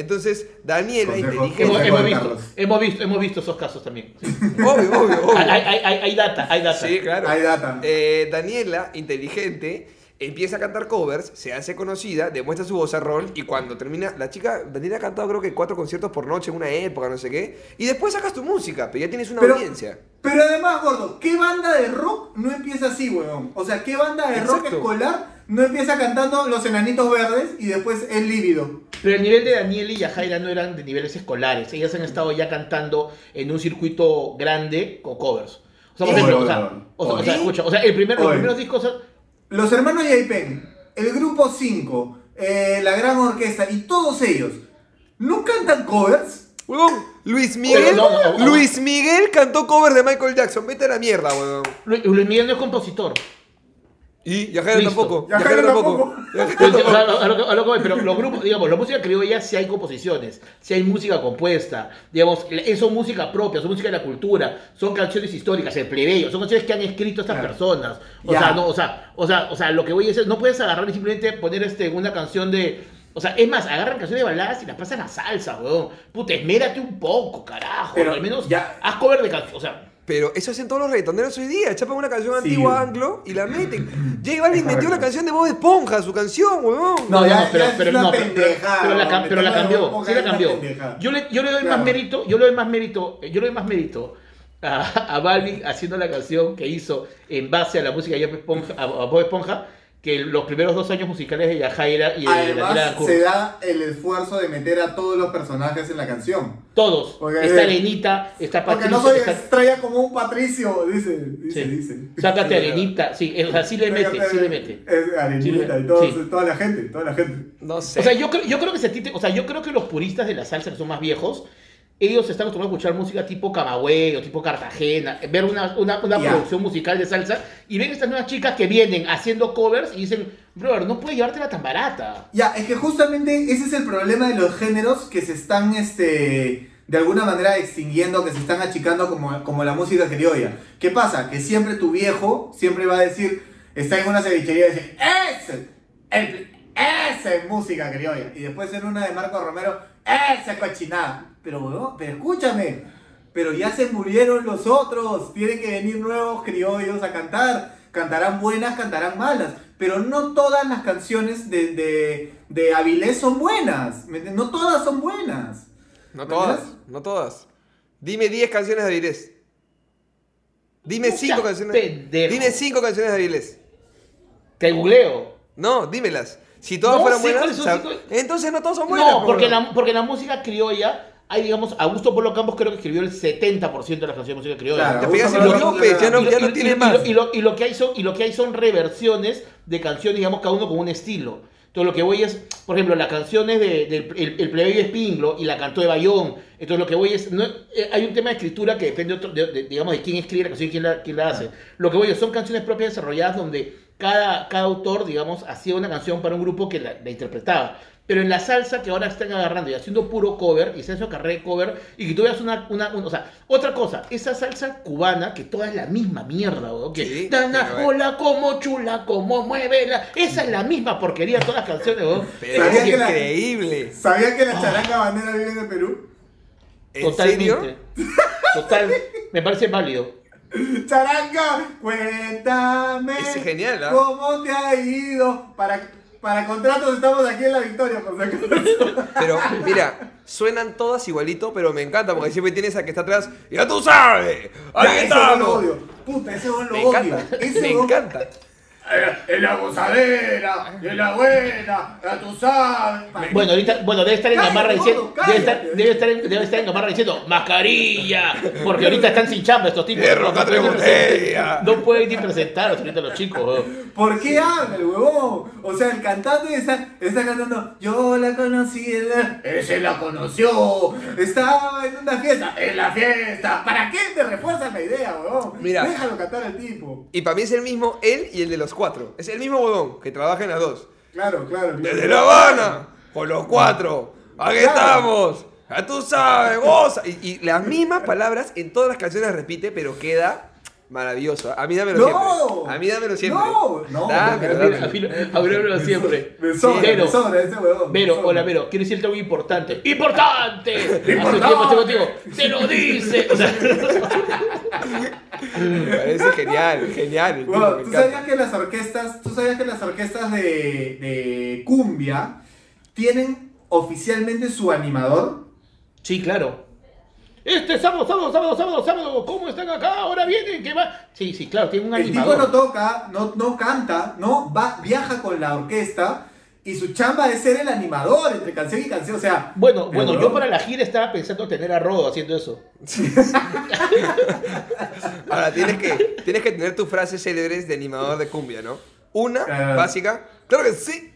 Entonces, Daniela, Consejo. inteligente. Hemos, hemos visto, hemos, visto, hemos visto esos casos también. sí. Obvio, obvio, obvio. Hay, hay, hay, hay data, hay data. Sí, claro. Hay data. Eh, Daniela, inteligente, empieza a cantar covers, se hace conocida, demuestra su vozarrón y cuando termina, la chica, Daniela ha cantado creo que cuatro conciertos por noche en una época, no sé qué, y después sacas tu música, pero ya tienes una Pero, audiencia. pero además, gordo, ¿qué banda de rock no empieza así, weón? O sea, ¿qué banda de rock escolar no empieza cantando Los Enanitos Verdes y después El Lívido? Pero el nivel de Daniel y Yajaira no eran de niveles escolares. Ellas han estado ya cantando en un circuito grande con covers. O sea, por ejemplo, o sea, o sea, o sea, Oye. escucha, o sea, el primer, los primeros discos son- Los hermanos Yaipen, el grupo 5, eh, la gran orquesta y todos ellos, ¿no cantan covers? Huevón, Luis Miguel, Pero no, no, no. Luis Miguel cantó cover de Michael Jackson, vete a la mierda, huevón. Luis Luis Miguel no es compositor. Y Yajaira tampoco. Yajaira tampoco. Yajaira Pero, tampoco. o sea, a lo que- voy, pero los grupos, digamos, la música criolla sí hay composiciones, sí hay música compuesta, digamos, eso es música propia, son música de la cultura, son canciones históricas, el plebeyo, son canciones que han escrito estas Claro. personas. O Ya. sea, no, o sea, o sea, o sea, lo que voy a decir, no puedes agarrar y simplemente poner este una canción de o sea, es más, agarran canciones de baladas y las pasan a salsa, weón. Puta, esmérate un poco, carajo. Pero al menos ya- haz cover de canciones. O sea, Pero eso hacen todos los reggaetoneros hoy día. Chapan una canción Sí. antigua anglo y la meten. J Balvin metió la canción de Bob Esponja, su canción, huevón. No, ya- pero, ya es pero una no, pero- pero- pero la, pero la cambió, sí la cambió. Yo le, yo le doy Claro. más mérito, yo le doy más mérito, yo le doy más mérito a, a Balvin haciendo la canción que hizo en base a la música de Bob Esponja, a, a Bob Esponja que los primeros dos años musicales de Yajaira y de Además, se da el esfuerzo de meter a todos los personajes en la canción. Todos. Porque- está Arenita, está Porque Patricio. no soy está- estrella como un Patricio, dice, dice, Sí. dice. Sácate Arenita, sí, o sea, sí le mete, sí le mete. Es Arenita Sí y todo- sí. toda la gente, toda la gente. No sé. O sea, yo creo, yo creo que se o sea, yo creo que los puristas de la salsa que son más viejos, ellos están acostumbrados a escuchar música tipo Camagüey o tipo Cartagena, ver una, una, una producción musical de salsa y ven estas nuevas chicas que vienen haciendo covers y dicen, brother, no puedes llevártela tan barata. Ya, es que justamente ese es el problema de los géneros que se están, este, de alguna manera extinguiendo, que se están achicando como, como la música criolla. ¿Qué pasa? Que siempre tu viejo siempre va a decir, está en una cevichería y dice, ¡Ese! El, ¡Esa es música criolla! Y después en una de Marco Romero, ¡Esa cochinada! Pero, weón, pero escúchame, pero ya se murieron los otros, tienen que venir nuevos criollos a cantar. Cantarán buenas, cantarán malas, pero no todas las canciones de, de, de Avilés son buenas. No todas son buenas. No ¿Me todas, no todas. Dime 10 canciones de Avilés. Dime No 5 seas canciones. pendejo. Dime 5 canciones de Avilés. Te googleo. No, dímelas. Si todas No fueran buenas, cinco- entonces no todas son buenas. No, po, porque la, porque la música criolla, hay, digamos, Augusto Polo Campos creo que escribió el 70% de las canciones de música criolla. Claro, y murió, ya no, Y ya tiene y más. Y lo, y lo que hay son, y lo que hay son reversiones de canciones, digamos, cada uno con un estilo. Entonces lo que voy es, por ejemplo, las canciones de, del el, el plebeyo Espinglo y la cantó de Bayón. Entonces lo que voy es, no, eh, hay un tema de escritura que depende, otro- de, de- digamos, de quién escribe la canción y quién la, quién la hace. Lo que voy es, son canciones propias desarrolladas donde cada, cada autor, digamos, hacía una canción para un grupo que la, la interpretaba. Pero en la salsa que ahora están agarrando y haciendo puro cover, y carrera de cover, y que tú veas una, una, un- o sea, otra cosa, esa salsa cubana, que toda es la misma mierda, weón, que Sí, Dana, pero, eh. hola, como chula, como muévela, esa es la misma porquería de todas las canciones, weón. Pero ¿Sabía es que la- increíble. ¿Sabías que la charanga bandera vive en el Perú? ¿En Totalmente. serio? Total, me parece válido. Charanga, cuéntame. Es genial, ¿ah? ¿Cómo te ha ido? Para, para contratos estamos aquí en la victoria, por si. Pero mira, suenan todas igualito, pero me encanta porque siempre tienes a que está atrás. ¡Ya tú sabes! ¡Ahí ese lo odio. Puta, ese lo Me odio. encanta, Ese me encanta. Eh, en la gozadera, en la buena, ya tú sabes. Bueno, ahorita, bueno, debe estar en Gamarra diciendo, debe estar, debe estar, en, debe estar en Gamarra diciendo, mascarilla, porque ahorita están sin chamba estos tipos. Hierro, no, catre, pueden botella. present- no pueden ni presentarlos ahorita los chicos. weón. ¿Por qué habla el huevón? O sea, el cantante está, está cantando, yo la conocí, en la- ese la conoció, estaba en una fiesta, en la fiesta. ¿Para qué te refuerzas la idea, huevón? Mira. Déjalo cantar al tipo. Y para mí es el mismo él y el de los cuatro. Es el mismo huevón que trabaja en las dos. Claro, claro. claro. Desde La Habana, con los cuatro. Aquí Claro. estamos. Ya tú sabes, goza. Y, y las mismas palabras en todas las canciones repite, pero queda maravilloso. A mí dámelo No. siempre. A mí dámelo siempre. No, no, Dámelo, no, no, dámelo. No siempre. Me sobra, me sobra ese huevón. sobra. hola Vero, quiero decirte algo importante. ¡Importante! Hace ¡Importante! tiempo estoy contigo. ¡Te lo dice! O sea, Me parece genial, genial. Bueno, ¿tú encanta. sabías que las orquestas, tú sabías que las orquestas de, de cumbia tienen oficialmente su animador? sí, claro. Este sábado, sábado, sábado, sábado, sábado, ¿cómo están acá? Ahora vienen, ¿qué va? Sí, sí, claro, tiene un El tipo animador. no toca, no, no canta, no va, viaja con la orquesta y su chamba es ser el animador entre canción y canción. O sea, Bueno, bueno, yo para la gira estaba pensando tener a Rodo haciendo eso. Ahora, tienes que, tienes que tener tus frases célebres de animador de cumbia, ¿no? Una, Ah. básica. Claro que sí.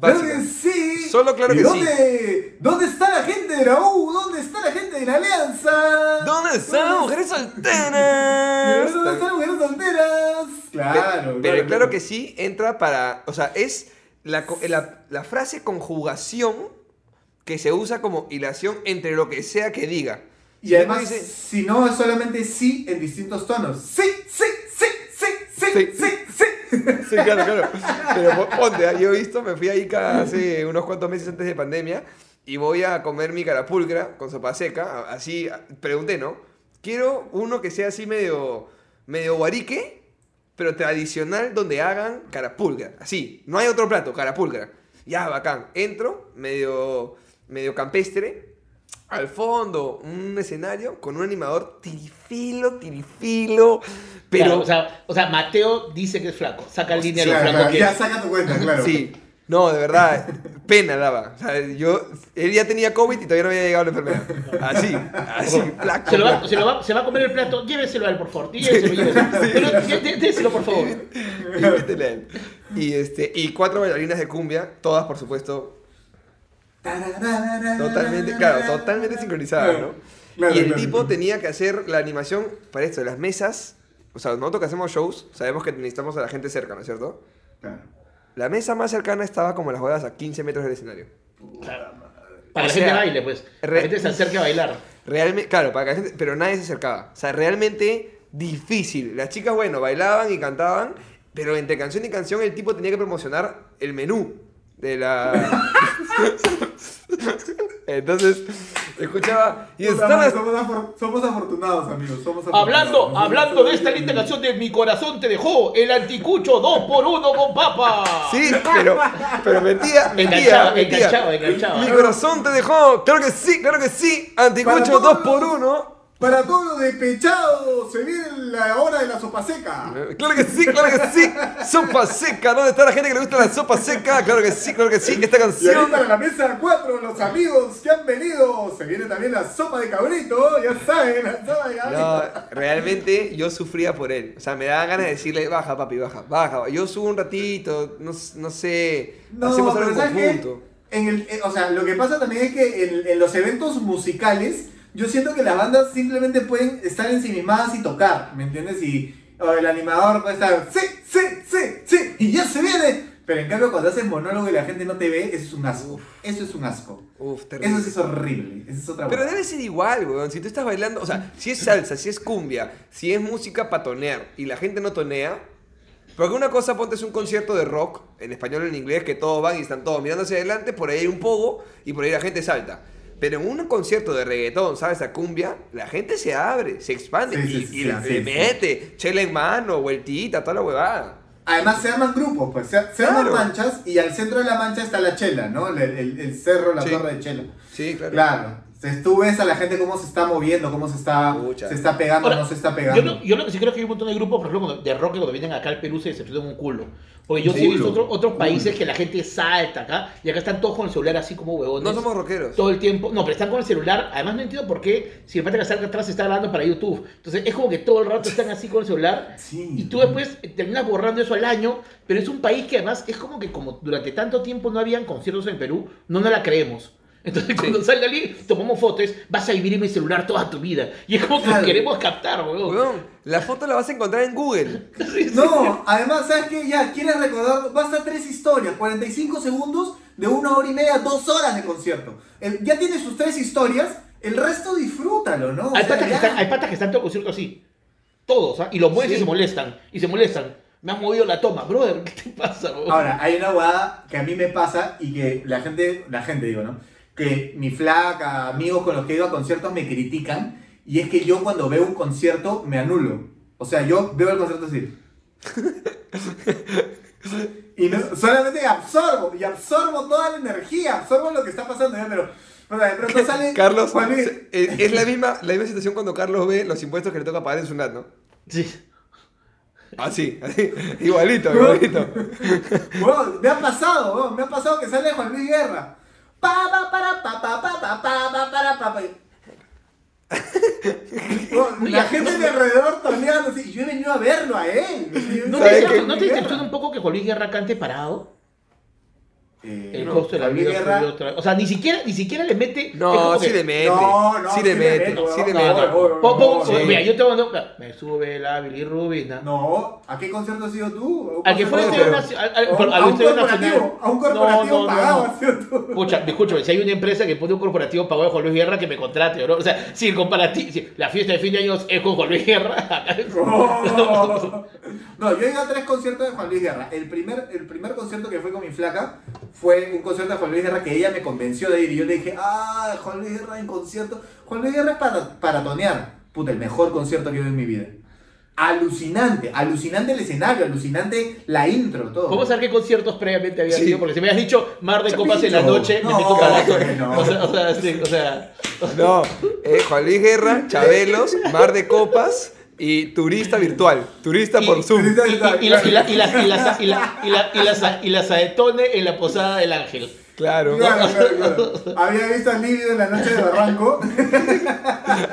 Claro que sí. Solo claro ¿Y que dónde, ¿Dónde está la gente de la U? ¿Dónde está la gente de la Alianza? ¿Dónde están las mujeres ¿Dónde solteras? están las mujeres solteras? Claro, Pero claro que sí entra para. O sea, es la, la, la frase conjugación que se usa como hilación entre lo que sea que diga. Y además, dice, si no, es solamente sí en distintos tonos. Sí, sí, sí, sí, sí, Sí. sí, sí. Sí, claro, claro. Pero po- ponte, ah, yo he visto, me fui a Ica hace unos cuantos meses antes de pandemia y voy a comer mi carapulcra con sopa seca. Así, pregunté, ¿no? Quiero uno que sea así medio, medio guarique, pero tradicional donde hagan carapulcra. Así, no hay otro plato, carapulcra. Ya, bacán. Entro, medio, medio campestre. Al fondo, un escenario con un animador tirifilo, tirifilo. Pero, Claro, o, sea, o sea, Mateo dice que es flaco. Saca el línea de lo Claro, flaco claro, que ya saca tu cuenta, claro. Sí, no, de verdad, pena daba. O sea, yo, él ya tenía COVID y todavía no había llegado la enfermedad. Así, así, flaco. Se, lo va, se, lo va, se va a comer el plato, lléveselo a él, por favor. Lléveselo, lléveselo. Pero dé- déselo, por favor. Invítele a él. Y, este, y cuatro bailarinas de cumbia, todas por supuesto, totalmente, claro, totalmente sincronizadas, ¿no? Claro, y el claro. tipo tenía que hacer la animación para esto, las mesas. O sea, nosotros que hacemos shows, sabemos que necesitamos a la gente cerca, ¿no es cierto? Claro. La mesa más cercana estaba como las huevas a 15 metros del escenario. Para O que la gente baile, pues. Para re- la gente se acerque a bailar. Realmente, claro, para que la gente, pero nadie se acercaba. O sea, realmente difícil. Las chicas, bueno, bailaban y cantaban, pero entre canción y canción el tipo tenía que promocionar el menú de la... Entonces, escuchaba y Puta madre, somos, afor- somos afortunados, amigos. Somos afortunados. Hablando, Nosotros hablando de esta todavía- linda canción de Mi corazón te dejó, el anticucho 2 por 1 con papa. Sí, pero, pero mentía, mentía, Enganchaba, mentía. enganchaba, enganchaba. Mi corazón te dejó, claro que sí, claro que sí, anticucho Para todos 2 por los- 1 Para todos los despechados, se viene la hora de la sopa seca. Claro que sí, claro que sí. Sopa seca. ¿Dónde está la gente que le gusta la sopa seca? Claro que sí, claro que sí. Esta Y ahí canción. para la mesa 4, los amigos que han venido. Se viene también la sopa de cabrito, ya saben, la sopa de cabrito. No, realmente yo sufría por él. O sea, me daba ganas de decirle, baja, papi, baja, baja. Yo subo un ratito, no, no sé. No, hacemos algo en conjunto. En el, eh, o sea, lo que pasa también es que en, en los eventos musicales, yo siento que las bandas simplemente pueden estar ensimismadas y tocar, ¿me entiendes? Y o el animador puede estar, sí, sí, sí, sí, y ya se viene. Pero en cambio, cuando haces monólogo y la gente no te ve, eso es un asco. Eso es un asco. Uf, terrible. Eso es horrible. Eso es otra Pero cosa. debe ser igual, weón. Si tú estás bailando, o sea, si es salsa, si es cumbia, si es música para tonear y la gente no tonea. Porque una cosa, ponte es un concierto de rock, en español o en inglés, que todos van y están todos mirando hacia adelante, por ahí hay un pogo y por ahí la gente salta. Pero en un concierto de reggaetón, ¿sabes? A cumbia, la gente se abre, se expande Sí, sí, y, sí, y la- sí, le sí. mete, chela en mano, vueltita, toda la huevada. Además se arman grupos, pues se, se arman Claro. manchas y al centro de la mancha está la chela, ¿no? El, el- el cerro, la Sí. torre de chela. Sí, claro. Claro. Entonces tú ves a la gente cómo se está moviendo, cómo se está, se está pegando, Ahora, no se está Yo pegando. lo, yo lo que sí creo que hay un montón de grupos, por ejemplo, de rock que cuando vienen acá al Perú se decepcionan un culo. Porque yo sí he visto otro- otros países que la gente salta acá y acá están todos con el celular así como huevones. No somos rockeros. todo el tiempo. No, pero están con el celular. Además, no entiendo por qué. Si el pata que está atrás se está grabando para YouTube. Entonces, es como que todo el rato están así con el celular. Sí. Y tú después terminas borrando eso al año. Pero es un país que además es como que, como durante tanto tiempo no habían conciertos en Perú, no nos la creemos. Entonces, cuando salga alguien, tomamos fotos, vas a vivir en mi celular toda tu vida. Y es como que Claro. queremos captar, weón. Weón, la foto la vas a encontrar en Google. No, además, ¿sabes qué? Ya, quieres recordar, basta tres historias, 45 segundos de una hora y media, dos horas de concierto. El- ya tienes sus tres historias, el resto disfrútalo, ¿no? Hay sea, patas, que están, hay patas que están todo el concierto así. Todos, ¿ah? Y los mueven y se molestan. Y se molestan. Me has movido la toma. Brother, ¿qué te pasa, weón? Ahora, hay una huevada que a mí me pasa y que la gente, la gente digo, ¿no? Que mi flaca, amigos con los que he ido a conciertos me critican y es que yo cuando veo un concierto me anulo. O sea, yo veo el concierto así. Y no- solamente absorbo, y absorbo toda la energía, absorbo lo que está pasando, ¿ya? pero o sea, de pronto sale Carlos, es, es la misma, la misma situación cuando Carlos ve los impuestos que le toca pagar en su NAT, ¿no? Sí. Así, así. Igualito, igualito. Me ha pasado, me ha pasado que sale Juan Luis Guerra. Pa, pa, para, pa, pa, pa, pa, pa, pa, para, pa, pa. Weón, La gente de alrededor torneando así, yo he venido a verlo a él. ¿No ¿Sabes te, qué? ¿no te decepciona un poco que Juan Luis Guerra cante parado? Eh, El no, costo de la vida Guerra- fue otra- O sea, ni siquiera, ni siquiera le mete. No, sí le mete. No, no, sí le mete, sí le mete. Mira, yo te mando. Me sube la bilirrubina. No, ¿a qué concierto has ido tú? Al que fue el Estadio Nacional- al- A un- corporativo, a un corporativo No, no, no, pagado. Pucha, escúchame, si hay una empresa que pone un corporativo pagado de Juan Luis Guerra, que me contrate, ¿no? O sea, si el comparativo, si la fiesta de fin de años es con Juan Luis Guerra, No, yo he ido a tres conciertos de Juan Luis Guerra. El primer, el primer concierto que fue con mi flaca fue un concierto de Juan Luis Guerra que ella me convenció de ir. Y yo le dije, ah, Juan Luis Guerra en concierto. Juan Luis Guerra es para, para tonear. Puta, el mejor concierto que he ido en mi vida. Alucinante, alucinante el escenario, alucinante la intro, todo. Vamos a ver qué conciertos previamente había Sí. sido, porque si me habías dicho Mar de Copas en la noche, me No, meto carajo. no. O sea, o sea, sí, o sea. No, eh, Juan Luis Guerra, Chabelos, Mar de Copas y turista virtual. Turista Y- por Zoom. y la saetone en la posada del ángel. Claro. Claro, claro, claro. Había visto al Lívido en la noche de Barranco.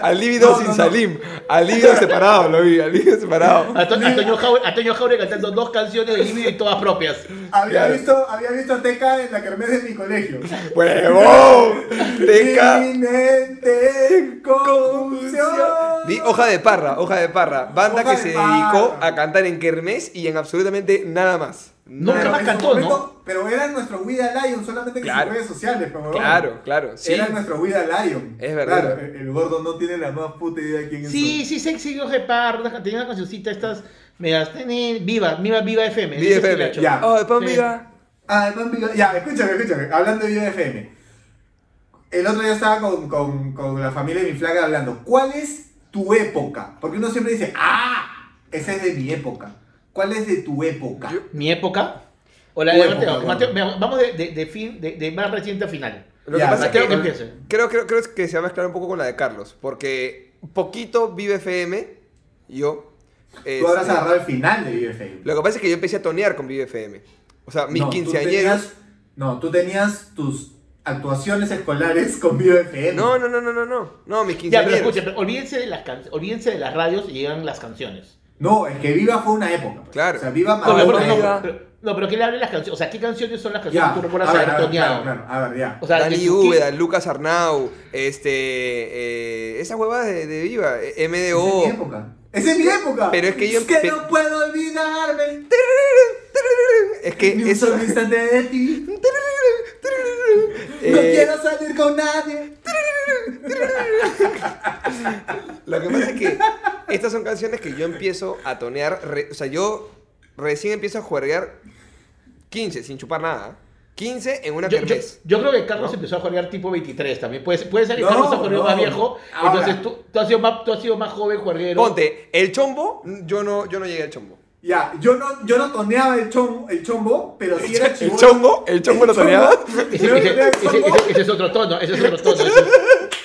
Al lívido No, sin no, no. Salim. Al lívido separado, lo vi. Al lívido separado. A, To- a Toño Jaure, a Toño Jaure cantando dos canciones de Livio y todas propias. Había, Claro. visto, había visto a Teca en la kermés de mi colegio. ¡Huevón! Teca. Inminente confusión. Di hoja de parra, hoja de parra. Banda Hoja que se parra. dedicó a cantar en kermés y en absolutamente nada más. Nunca más en cantó, momento- ¿no? Pero era nuestro Wida Lion, solamente que Claro. sus redes sociales, pero huevón. Claro, claro. Sí. Era nuestro Wida Lion. Es verdad. Claro, el, el gordo no tiene la más puta idea de quién es. Sí, sí, sexy Oje Par, una- tenía una cancioncita estas tene- viva, viva, viva FM. Viva FM. Ya. Oh, de pan Sí. viva. Ah, pan pico- Ya, escúchame, escúchame. Hablando de Viva FM. El otro día estaba con, con, con la familia de mi flaca hablando. ¿Cuál es tu época? Porque uno siempre dice, ¡ah! Esa es de mi época. ¿Cuál es de tu época? Mi época. O la de época, Mateo. bueno. Mateo, vamos de, de, de fin, de, de más reciente a final. Lo Ya, que pasa es que que creo, creo, creo que se va a mezclar un poco con la de Carlos. Porque poquito vive FM, yo. Tú habrás agarrado el final de Viva FM. Lo que pasa es que yo empecé a tonear con Vive FM. O sea, mis No, tú quinceañeros. tenías- No, tú tenías tus actuaciones escolares con Viva FM. No, no, no, no, no, no. No, mis Ya, pero quinceañeros. escuchen, pero olvídense de las olvídense de las radios y llegan las canciones. No, es que Viva fue una época. pues. Claro. O sea, Viva No, marcó una época. no, pero- no, pero que le hablen las canciones. O sea, ¿qué canciones son las canciones Ya, que tú recuerdas haber a ver, toneado? claro, claro, a ver, ya. O sea, Dani Úbeda, Lucas Arnau, este, eh, esas huevadas de, de Viva, eh, Esa es mi MDO. época. Esa es mi época. Pero es que yo Es que no puedo olvidarme. Es que Ni un eso, solo instante de ti. No eh, quiero salir con nadie. Lo que pasa es que estas son canciones que yo empiezo a tonear, re- o sea, yo recién empiezo a jugar 15 sin chupar nada. 15 en una Yo, yo- kermés. yo creo que Carlos ¿No? empezó a jugar tipo 23 también. Puede, ser- puede ser que No, Carlos ha jugado no. más viejo. Ahora. Entonces tú, tú, has sido más, tú has sido más joven juerguero. Ponte, el chombo, yo no, yo no llegué al chombo. Ya, yo no, yo no toneaba el chombo, el chombo pero sí era ¿El chibolo. chombo? ¿El chombo lo toneaba? Ese, Yo ese- toneaba el ese- chombo. ese- ese es otro tono. Ese es otro tono.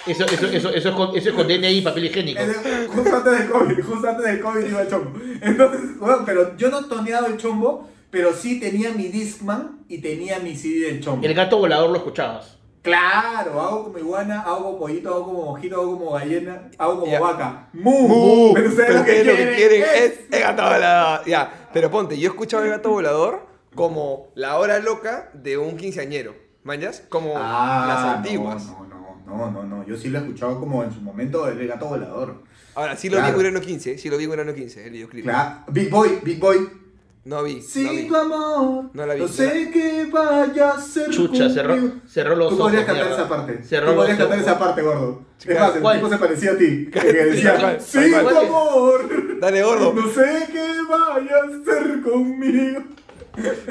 Eso, eso, eso, eso, es con, eso es con DNI y papel higiénico. Ese- Justo antes del COVID, justo antes del COVID iba el chombo. Entonces, bueno, pero yo no toneaba el chombo, pero sí tenía mi Discman y tenía mi CD del chombo. El gato volador lo escuchabas. Claro, hago como iguana, hago como pollito, hago como mojito, hago como gallina, hago como vaca. ¡Mu! Mu, Pero ustedes lo que quieren, es- es el gato volador. Ya, pero ponte, yo escuchaba el gato volador como la hora loca de un quinceañero. ¿Mañas? Como Ah, las antiguas. No, no, no, no, no, yo sí lo he escuchado como en su momento el gato volador. Ahora, sí lo vi Claro. en Urano 15, sí lo vi en Urano 15, el videoclip. Claro. Big Boy, Big Boy. No vi, no Sin vi. tu amor, No la vi, no no sé qué vaya a ser Chucha, cerró, cerró los Tú ojos. podrías cantar mierda. esa parte. Cerró Tú los podrías cantar ojos. esa parte, gordo. Es claro. más, el ¿Cuál? tipo se parecía a ti. Que decía, sin ¿Cuál? tu amor, Dale, gordo. no sé qué vaya a ser conmigo.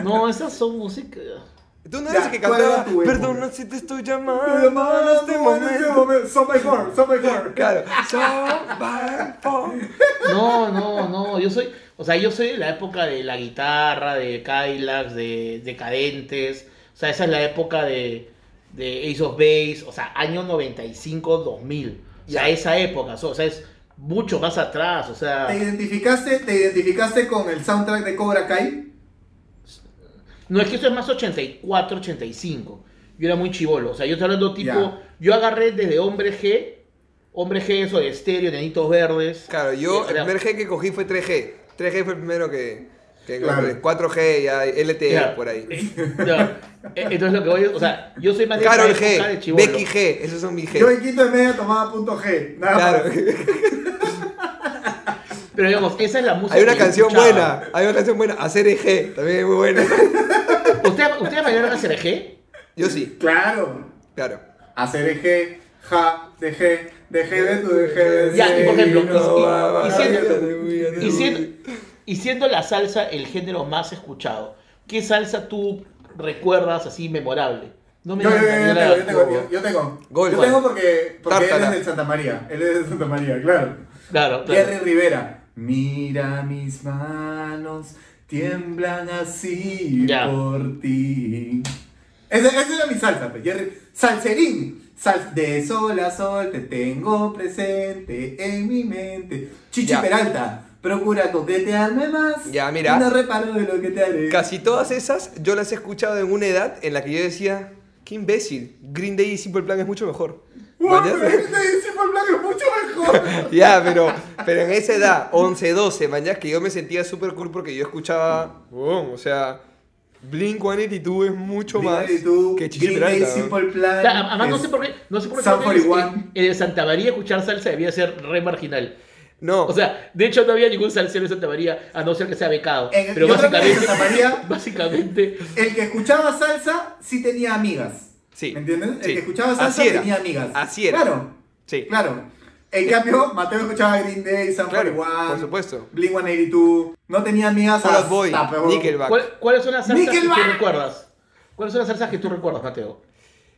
No, esas son música. Tú no Ya, eres el que ¿cuál era cantaba, perdona si te estoy Te llamando en llamaba este en ese momento. by four, son by four. Claro. So by four. No, no, no. Yo soy. O sea, yo soy de la época de la guitarra, de Cadillacs, de Decadentes. O sea, esa es la época de, de Ace of Base. O sea, año 95, 2000. O sea, Ya. esa época. O sea, es mucho más atrás. O sea. ¿Te identificaste, ¿Te identificaste con el soundtrack de Cobra Kai? No, es que eso es más 84, 85. Yo era muy chivolo. O sea, yo estoy hablando tipo. Ya. Yo agarré desde Hombre G. Hombre G, eso de estéreo, nenitos verdes. Claro, yo el primer G que cogí fue 3G. 3G fue el primero que, que Claro. encontré. 4G ya LTE por ahí. Ya. E- Entonces lo que voy o sea, yo soy más de Carol G. Becky G, esos son mis G. Yo en quinto de media tomaba punto G. Nada Claro. más. Pero digamos, esa es la música. Hay una que canción escuchaba. buena, hay una canción buena, Hacer G, también es muy buena. ¿Ustedes ¿usted bailaron a CRG? Yo sí, Claro. claro. Hacer eje, ja, de G, de G de tu, de G de Ya, y por ejemplo, no y- siendo- Y siendo, y siendo la salsa el género más escuchado, ¿qué salsa tú recuerdas así memorable? No me Yo, yo, yo, yo tengo, yo tengo, yo, tengo. Gold, Yo man. tengo porque, porque él es de Santa María. Él es de Santa María, claro. Claro, claro. Jerry Rivera. Mira mis manos, tiemblan así por ti. Esa, esa era mi salsa, pues, Jerry. Salserín. Sal- de sol a sol te tengo presente en mi mente. Chichi. Peralta. Procura coquetearme más. Ya, mira. No reparo de lo que te haré. Casi todas esas yo las he escuchado en una edad en la que yo decía, qué imbécil, Green Day y Simple Plan es mucho mejor. ¿Mañas? pero es mucho mejor. Ya, pero, pero en esa edad, 11, 12, mañana que yo me sentía súper cool porque yo escuchaba, oh, o sea, Blink 182 es mucho más que Chichi Peralta. ¿no? Simple Plan. O sea, Además, no sé por qué. No sé por qué. Sum creo que 41. En, en Santa María escuchar salsa debía ser re marginal. No, O sea, de hecho no había ningún salsero en Santa María, a no ser que sea becado. En- Pero básicamente, Santa María- básicamente, El que escuchaba salsa sí tenía amigas. Sí, ¿Me entiendes? sí. El que escuchaba salsa Así era. tenía amigas. Así era. Claro. sí. Claro. En cambio, Mateo escuchaba Green Day, Sun Claro, 41, por supuesto. Blink 182. No tenía amigas Out Boy, pero- Nickelback. ¿cuál- ¿cuáles son las salsas que tú recuerdas? ¿Cuáles son las salsas que tú recuerdas, Mateo?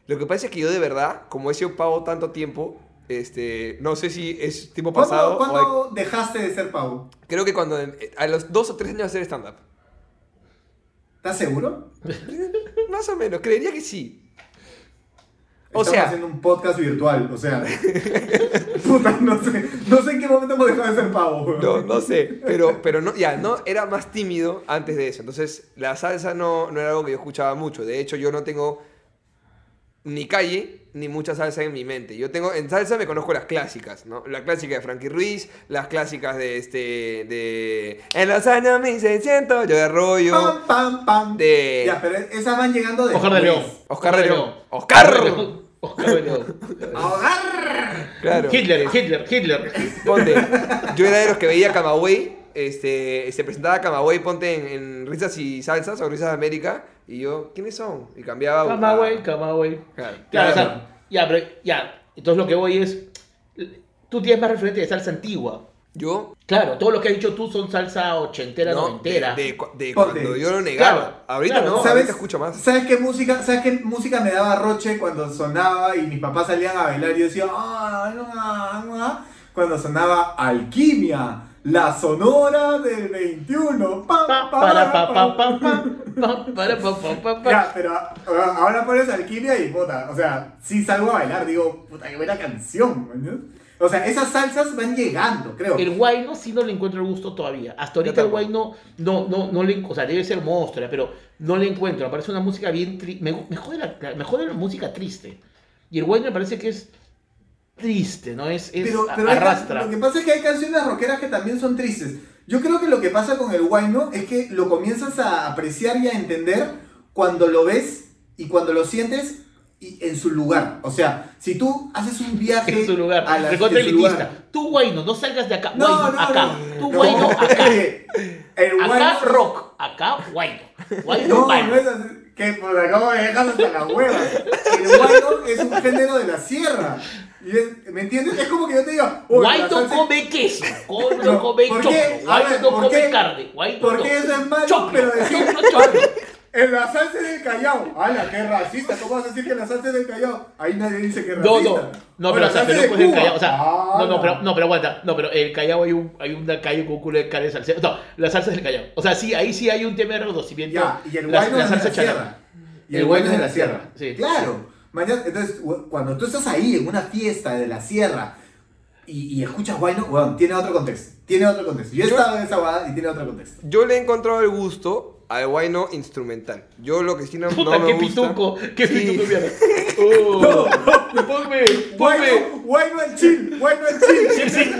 Lo que pasa es que yo de verdad, como he sido pavo tanto tiempo, este, no sé si es tiempo ¿Cuándo, pasado o cuándo dejaste de ser pavo? creo que cuando eh, a los dos o tres años de hacer stand-up. ¿Estás seguro? Más o menos, creería que sí. O Estamos sea, haciendo un podcast virtual, o sea. puta, no sé, no sé en qué momento hemos dejado de ser pavo. weón. No, no sé, pero, pero no, ya, no, era más tímido antes de eso. Entonces, la salsa no, no era algo que yo escuchaba mucho. De hecho, yo no tengo ni calle ni mucha salsa en mi mente. Yo tengo, en salsa me conozco las clásicas, ¿no? La clásica de Frankie Ruiz, las clásicas de este, de... En los años 1600, yo de Arroyo, Pam, pam, pam. De- Ya, pero esas van llegando de. Oscar de León. Oscar de León. ¡Oscar! claro. Hitler, Hitler, Hitler. Ponte, yo era de los que veía Camagüey, este, se presentaba Camagüey, ponte en, en Risas y Salsas o Risas de América, y yo, ¿quiénes son? Y cambiaba. Camagüey, Camagüey. Claro. Claro, o sea, ya, pero ya. Entonces lo que voy es. Tú tienes más referente de salsa antigua. Yo, Claro, todo lo que has dicho tú son salsa ochentera, no, de, noventera. de de Ponte. cuando yo lo negaba. Claro, ahorita claro. no, ¿Sabes, ahorita escucho más. ¿Sabes qué música, sabes qué música me daba roche cuando sonaba y mis papás salían a bailar y yo decía, ah, no, ah, no, ah", cuando sonaba Alquimia, La sonora del 21. Pa, Pa, pa, para, pa, pa. pa, pa, pa, pa, para, pa, pa, pa, pa. Ya, pero ah, ahora pones alquimia y puta, o sea, si salgo a bailar, digo, puta, qué buena canción, ¿no? O sea, esas salsas van llegando, creo. El guayno sí no le encuentro el gusto todavía. Hasta ahorita el guayno no, no, no le, o sea, debe ser monstruo, pero no le encuentro. Me parece una música bien triste. Me, me jode la, me jode la música triste. Y el guayno me parece que es triste, ¿no? Es, es Pero, pero hay arrastra. lo que pasa es que hay canciones rockeras que también son tristes. Yo creo que lo que pasa con el guayno es que lo comienzas a apreciar y a entender cuando lo ves y cuando lo sientes y en su lugar. O sea, si tú haces un viaje En su lugar. a la Recontra elitista. lugar- Tú, guayno, no salgas de acá. No, Guayno, no, acá. no. Tú, No, guayno, acá. El Acá guayno- rock, acá guayno. Guayno, No, guayno. no es así. Que por acá me dejas hasta la hueva. El guayno es un género de la sierra. ¿Me entiendes? Es como que yo te diga, "Oye, la Guayno salsa- come queso, guayno No, come ¿por choclo, qué? Guayno ¿por come qué? carne, guayno ¿Por qué eso es malo? Choclo, pero decir, choclo, choclo. En la salsa del Callao. ¡Hala, qué racista! ¿Cómo vas a decir que en la salsa del Callao? Ahí nadie dice que es No, racista. no, no, O pero, o sea, salsa pero de pues el. Callao, o sea, Ah, no, no, pero, no, pero aguanta, no, pero el Callao hay un, hay una calle con un culo de cara de salsa, no, la salsa es del Callao, o sea, sí, ahí sí hay un tema de reconocimiento, Ya, y el la, guayno la es de salsa la sierra. Y el guayno es de la sierra. sí. Claro. Mañana, entonces, cuando tú estás ahí en una fiesta de la sierra y, y escuchas guayno, bueno, tiene otro contexto. Tiene otro contexto. Yo he estado en esa guada y tiene otro contexto. Yo le he encontrado el gusto al guayno instrumental. Yo lo que sí no, Puta, no me qué gusta... pituco, qué Sí. pituco, mierda. Oh, ponme, ponme. Guayno, chill, guayno chill. Sí, sí.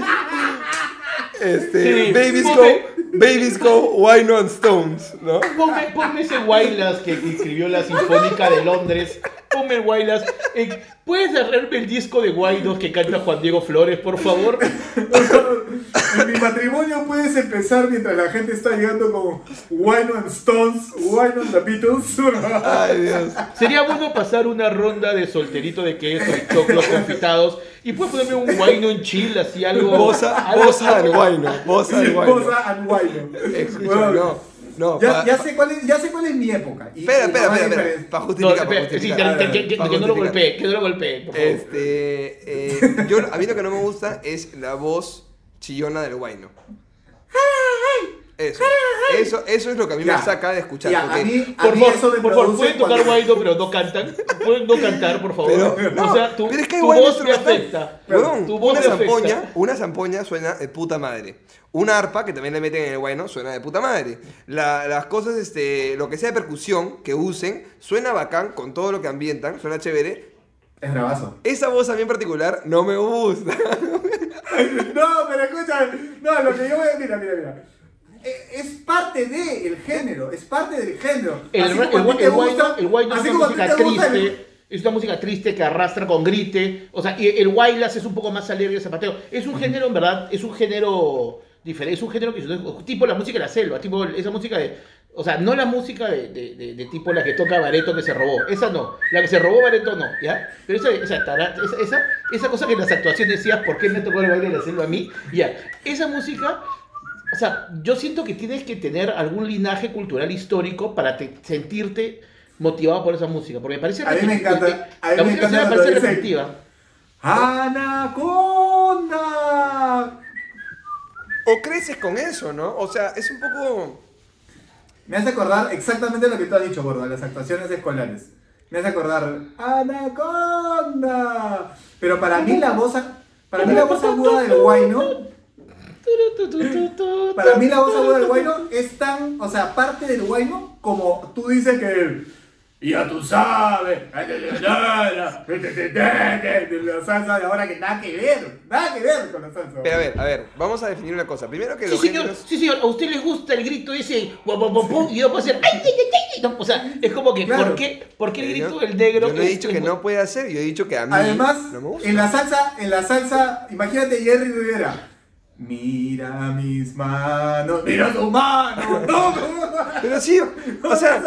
Este, Sí, Babies ponme- Go, Babies Go, Wine on Stones, ¿no? Ponme, ponme ese Wailas que escribió la Sinfónica de Londres. Ponme el Wailas. Eh, ¿Puedes darle el disco de Guaidos que canta Juan Diego Flores, por favor? En mi matrimonio puedes empezar mientras la gente está llegando con Wine on Stones, Wine on the Beatles. Ay, Dios. Sería bueno pasar una ronda de solterito de queso y choclos confitados. Y puedes ponerme un guayno en chill, así algo. Bosa, algo- bosa al guayno, bosa al guayno. Bosa and Wine. Escucha, no, no. Ya, pa- ya sé cuál es, ya sé cuál es mi época. Y- Espera, y espera, no espera, espera. Para No, justificar, para espera, sí, justificar. que, que- no lo justificar. golpee, que no lo golpee, por favor. Este, eh, yo, a mí lo que no me gusta es la voz chillona del guayno. Eso, eso, eso es lo que a mí Ya. me saca de escuchar. Ya, a porque- mí, a Por mí favor, eso me por favor, pueden tocar cuando- guayno, pero no cantan. Pueden no cantar, por favor. Pero- o sea, tu, pero es que tu voz me afecta. Huevón, tu voz una me afecta. zampoña, una zampoña suena de puta madre. Una arpa que también le meten en el guayno suena de puta madre. La- las cosas, este, lo que sea de percusión que usen, suena bacán con todo lo que ambientan, suena chévere. Es bravazo. Esa voz a mí en particular no me gusta. No, pero escucha, no, lo que yo voy a mira, mira, mira. Eh, Es parte del género, es parte del género. El, Así el, como el, guayno, gusta- el guayno es así una como música el- triste. Es una música triste que arrastra con grite. O sea, y el guaylas es un poco más alegre de zapateo. Es un género, en verdad, es un género diferente. Es un género que tipo la música de la selva, tipo esa música de. O sea, no la música de, de, de- de tipo la que toca Bareto que se robó. Esa no. La que se robó Bareto no, ¿ya? Pero esa, esa, esa, esa, esa cosa que en las actuaciones decías, ¿por qué me tocó el baile de la selva a mí? Ya. Esa música o sea, yo siento que tienes que tener algún linaje cultural histórico para te- sentirte motivado por esa música. Porque me parece A mí me encanta- a mí la me encanta me parece repetitiva. ¡Anaconda! O creces con eso, ¿no? O sea, es un poco... Me hace acordar exactamente lo que tú has dicho, gordo, las actuaciones escolares. Me hace acordar ¡Anaconda! Pero para mí la voz, para mí la voz aguda del guayno, para mí la voz aguda del guayno es tan, o sea, parte del guayno como tú dices que ya tú sabes, la salsa de ahora que nada que ver, nada que ver con la salsa. Pero a ver, a ver, vamos a definir una cosa. Primero que Sí, los señor, géneros... sí, señor, a usted le gusta el grito ese, guau, guau, y yo puedo hacer, ay, ay, ay, ay, no, o sea, es como que, Claro. ¿por qué, por qué el grito Yo- del negro? Yo no he dicho es que muy- no puede hacer, yo he dicho que a mí Además, no me gusta. en la salsa, en la salsa, imagínate Jerry Rivera. Mira mis manos, mira tu mano, no, Pero sí, o sea,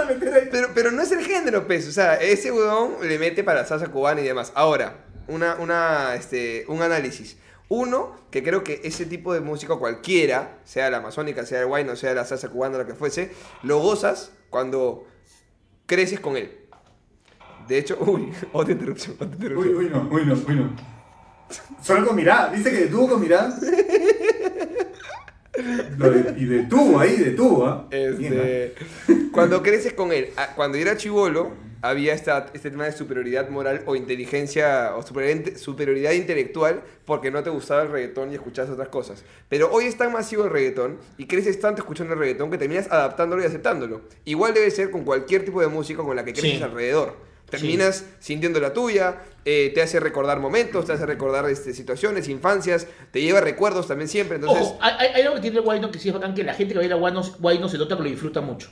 pero, pero no es el género, pues. O sea, ese huevón le mete para salsa cubana y demás. Ahora, una, una, este, un análisis. Uno, que creo que ese tipo de música cualquiera, sea la amazónica, sea el guayno, sea la salsa cubana, lo que fuese, lo gozas cuando creces con él. De hecho, uy, otra interrupción, otra Uy, interrupción. uy, no, uy, no, uy, no. Solo con mirada, dice que detuvo con mirada. Lo de- y de tú, ahí, de tú, ¿ah? Este, cuando creces con él, ah, cuando era chivolo, había esta, este tema de superioridad moral o inteligencia o superioridad, superioridad intelectual porque no te gustaba el reggaetón y escuchabas otras cosas. Pero hoy es tan masivo el reggaetón y creces tanto escuchando el reggaetón que terminas adaptándolo y aceptándolo. Igual debe ser con cualquier tipo de música con la que creces Sí. alrededor. Terminas sintiendo la tuya, eh, te hace recordar momentos, te hace recordar este, situaciones, infancias, te lleva recuerdos también siempre. Entonces, Ojo, hay, algo que tiene el Guayno que sí es bacán, que la gente que baila Guayno, Guayno se nota que lo disfruta mucho.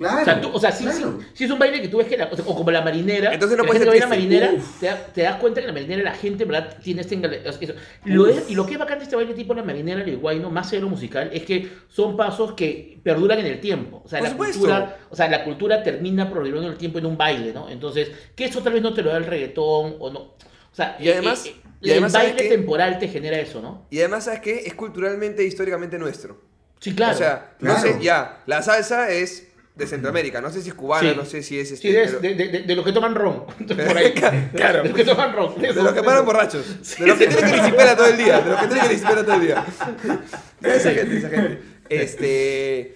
Claro. O sea, tú- o sea, sí, claro. sí, sí es un baile que tú ves que, la, o, sea, o como la marinera, Entonces no la puede gente que ser baila triste. marinera, te, da- te das cuenta que en la marinera la gente, en ¿verdad? Tiene este eso. Lo es- y lo que es bacán de este baile tipo la marinera y el guayno, más allá de lo musical, es que son pasos que perduran en el tiempo. O sea, Por la supuesto. cultura, o sea, la cultura termina perdurando en el tiempo en un baile, ¿no? Entonces, que eso tal vez no te lo da el reggaetón o no. O sea, Y además- eh, eh, y además, el ¿sabes baile temporal te genera eso, ¿no? y además, ¿sabes qué? Es culturalmente e históricamente nuestro. Sí, claro. O sea, no Claro. sé, ya, la salsa es de Centroamérica, no sé si es cubana, Sí. no sé si es este, Sí, de, pero- de, de- de los que toman ron. Por ahí. Claro. De los que toman ron. de los que paran borrachos, de los que tienen grisipela todo el día, de los que tienen grisipela todo el día. Esa gente, esa gente. Este,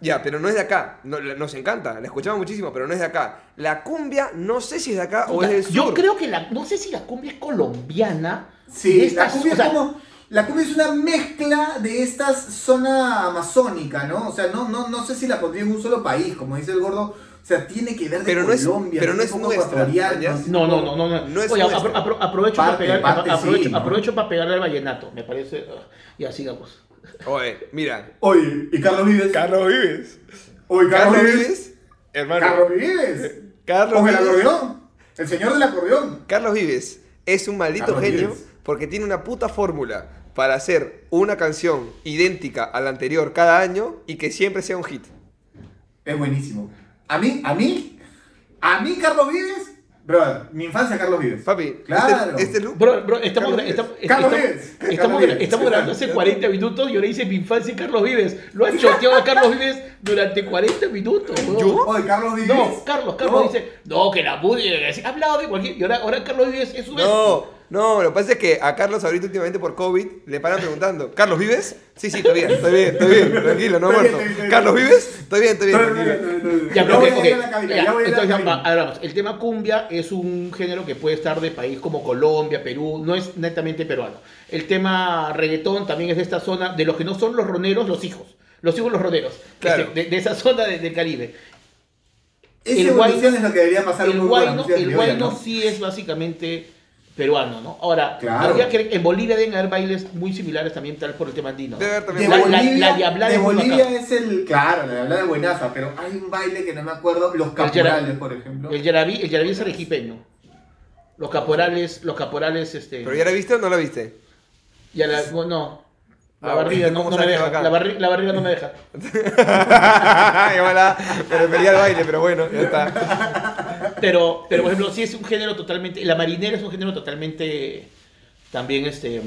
ya, pero no es de acá, no- nos encanta, la escuchamos muchísimo, pero no es de acá. La cumbia, no sé si es de acá o es del sur. Yo creo que la. No sé si la cumbia es colombiana. Sí, de estas- la cumbia o sea, es como. La cumbia es una mezcla de esta zona amazónica, ¿no? O sea, no, no, no sé si la pondría en un solo país, como dice el gordo. O sea, tiene que ver de Pero no es- Colombia, pero no es nuestra, No, no, no, no. no. No es Oye, nuestra. apro- apro- aprovecho, Parte- para pegar, parte aprovecho, sí, ¿no? aprovecho para pegarle al vallenato. Me parece. ah, ya, sigamos. Oye, mira, Oye, ¿y Carlos Vives? Carlos Vives. Oye, Carlos, Carlos Vives. Vives, hermano. Carlos Vives. Carlos Con el Vives. acordeón. El señor del acordeón. Carlos Vives es un maldito Carlos genio Vives. Porque tiene una puta fórmula para hacer una canción idéntica a la anterior cada año y que siempre sea un hit. Es buenísimo. A mí, a mí, a mí Carlos Vives, brother, mi infancia Carlos Vives. Papi, Claro. este, este look. Bro, bro, estamos, Carlos gra- estamos, Vives. Carlos estamos- Vives. estamos, Vives. estamos grabando hace 40 minutos y ahora dice mi infancia y Carlos Vives. Lo han choteado a Carlos Vives durante 40 minutos. weón. ¿Yo? Oye, Carlos Vives. No, Carlos, Carlos No. dice, no, que la pude, ha hablado de cualquier. Y ahora, ahora Carlos Vives es su vez. No, no, lo que pasa es que a Carlos ahorita últimamente por COVID le paran preguntando, ¿Carlos vives? Sí, sí, estoy bien, estoy bien, estoy bien, tranquilo, no muerto. ¿Carlos vives? Estoy bien, estoy bien, tranquilo. Ya, Ya pero voy ok, a ir a la ok, cabina, ya, ya entonces, vamos. El tema cumbia es un género que puede estar de país como Colombia, Perú, no es netamente peruano. El tema reggaetón también es de esta zona, de los que no son los roneros, los hijos. Los hijos los roneros. Claro. Este, de, de esa zona de- del Caribe. Esa el evolución guay- es lo que debería pasar un El guayno, el guayno ¿no? sí es básicamente peruano, ¿no? Ahora, Claro. que- en Bolivia deben haber bailes muy similares también, tal por el tema andino. Debe haber De también. La- la- Bolivia, la diablada de es Bolivia es el. Claro, la diablada es buenaza, pero hay un baile que no me acuerdo. Los caporales, por ejemplo. El yarabí, el yarabí es arequipeño. Los caporales, los caporales, este... ¿Pero ya la viste o no la viste? Ya la, no. La Ah, barriga no, ¿cómo no me deja. La, barri- la barriga no me deja. Igual, me refería al baile, pero bueno, ya está. Pero, pero por ejemplo, sí es un género totalmente. La marinera es un género totalmente también este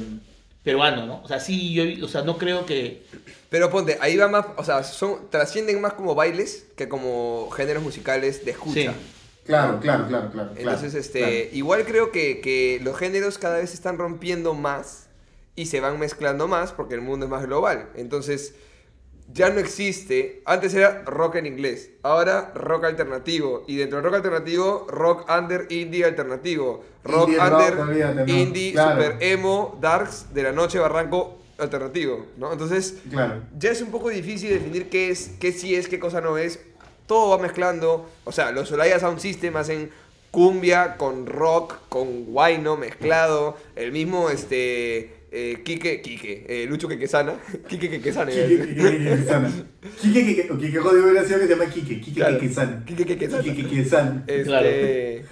peruano, ¿no? O sea, sí, yo, o sea, no creo que. Pero ponte, ahí va más, o sea, son, trascienden más como bailes que como géneros musicales de escucha. Sí. Claro, claro, claro, claro. Entonces, claro, este, claro. igual creo que, que los géneros cada vez se están rompiendo más y se van mezclando más porque el mundo es más global. Entonces, ya no existe. Antes era rock en inglés, ahora rock alternativo. Y dentro del rock alternativo, rock under, indie alternativo. Rock Indie rock, under, olvídate, ¿no? indie, Claro. super emo, darks, de la noche barranco alternativo, ¿no? Entonces, Claro. ya es un poco difícil definir qué es, qué sí es, qué cosa no es. Todo va mezclando. O sea, los Olaya Sound System hacen cumbia con rock, con guayno mezclado. El mismo, este... Eh, Quique, Quique, eh, Lucho Quequesana. Quique Quequesana. Quique, Quequesana. Quique, Quique, Jodido que se llama Quique, Quique. Quequesana. Quique Quequesana. Quique, Quequesana. Este, Claro.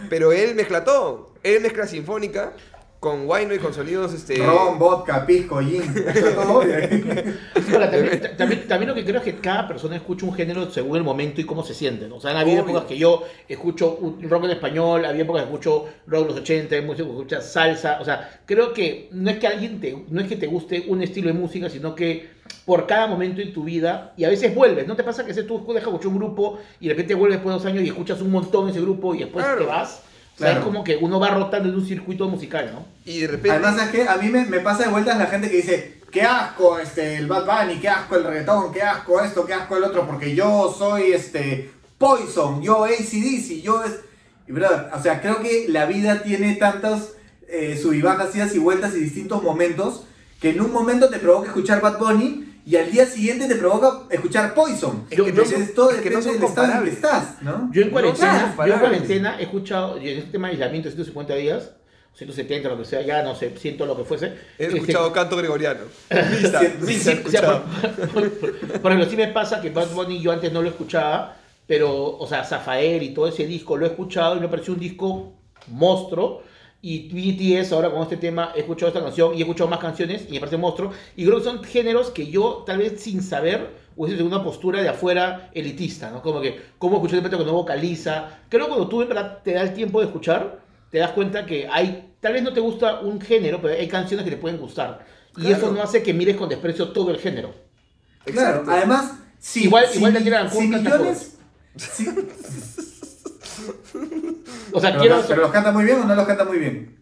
Pero él mezcla todo. Él mezcla sinfónica con guayno y con sonidos, este... Ron, vodka, pisco, gin. Eso todo. Ahora, también, ta- también, también lo que creo es que cada persona escucha un género según el momento y cómo se siente. ¿no? O sea, han habido Obvio. épocas que yo escucho un rock en español, había épocas que escucho rock de los 80, hay música que escucha salsa. O sea, creo que no es que alguien te, no es que te guste un estilo de música, sino que por cada momento en tu vida, y a veces vuelves, ¿no te pasa que si tú dejas escuchar un grupo y de repente vuelves después de dos años y escuchas un montón ese grupo y después Claro. te vas? O sea, Claro. es como que uno va rotando en un circuito musical, ¿no? Y de repente... Además, ¿sabes qué? A mí me, me pasa de vueltas la gente que dice, qué asco este, el Bad Bunny, qué asco el reggaetón, qué asco esto, qué asco el otro, porque yo soy este Poison, yo ACDC, yo es... Y brother, o sea, creo que la vida tiene tantas eh, sub y bajas, idas y vueltas y distintos momentos, que en un momento te provoca escuchar Bad Bunny y al día siguiente te provoca escuchar Poison. Es que no Entonces son- todo es que no del estado en que estás, ¿no? Yo en No cuarentena, yo en he escuchado, y en este tema de aislamiento, 150 días, 170, lo que sea, ya no sé, siento lo que fuese. He Este, escuchado canto gregoriano. Misa, Sí, Sí, o sea, escuchado. por, por- por- por ejemplo, sí me pasa que Bad Bunny yo antes no lo escuchaba, pero, o sea, Zafael y todo ese disco lo he escuchado y me pareció un disco monstruo. Y BTS ahora con este tema he escuchado esta canción y he escuchado más canciones y me parece monstruo. Y creo que son géneros que yo tal vez sin saber hubiese tenido una postura de afuera elitista, ¿no? Como que, ¿cómo escuchar un repente que no vocaliza? Creo que cuando tú en verdad te da el tiempo de escuchar, te das cuenta que hay, tal vez no te gusta un género, pero hay canciones que te pueden gustar. Y Claro. eso no hace que mires con desprecio todo el género. Claro, Exacto. además, si, Igual- si, igual Daniela Ancón si millones... O sea, pero, quiero... pero los canta muy bien o no los canta muy bien.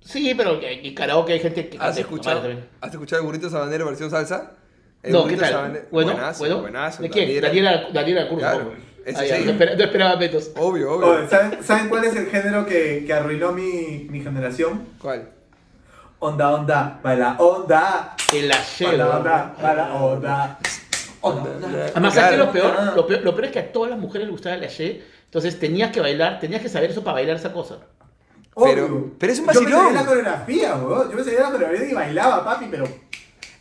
Sí, pero en en karaoke hay gente que ¿Has escuchado. ¿Has escuchado el burrito sabanero versión salsa? El No, ¿qué tal? sabanero- Bueno, buenazo, bueno. buenazo, ¿De quién? Daniela. Daniela, Cruz. Claro, Ah, ya, no, espera- no esperaba metos. Obvio, obvio. Oye, ¿saben, saben cuál es el género que, que arruinó mi, mi generación? ¿Cuál? Onda, onda, baila, onda. El Baila, ashero. onda, baila, onda. Onda. Además, ¿sabes qué es lo Claro. peor? Lo peor? Lo peor es que a todas las mujeres les gustaba el aché. Entonces tenías que bailar, tenías que saber eso para bailar esa cosa. Pero- Obvio. pero es un Yo me vacilón. sabía la coreografía, weón. Yo me sabía la coreografía y bailaba, papi, pero...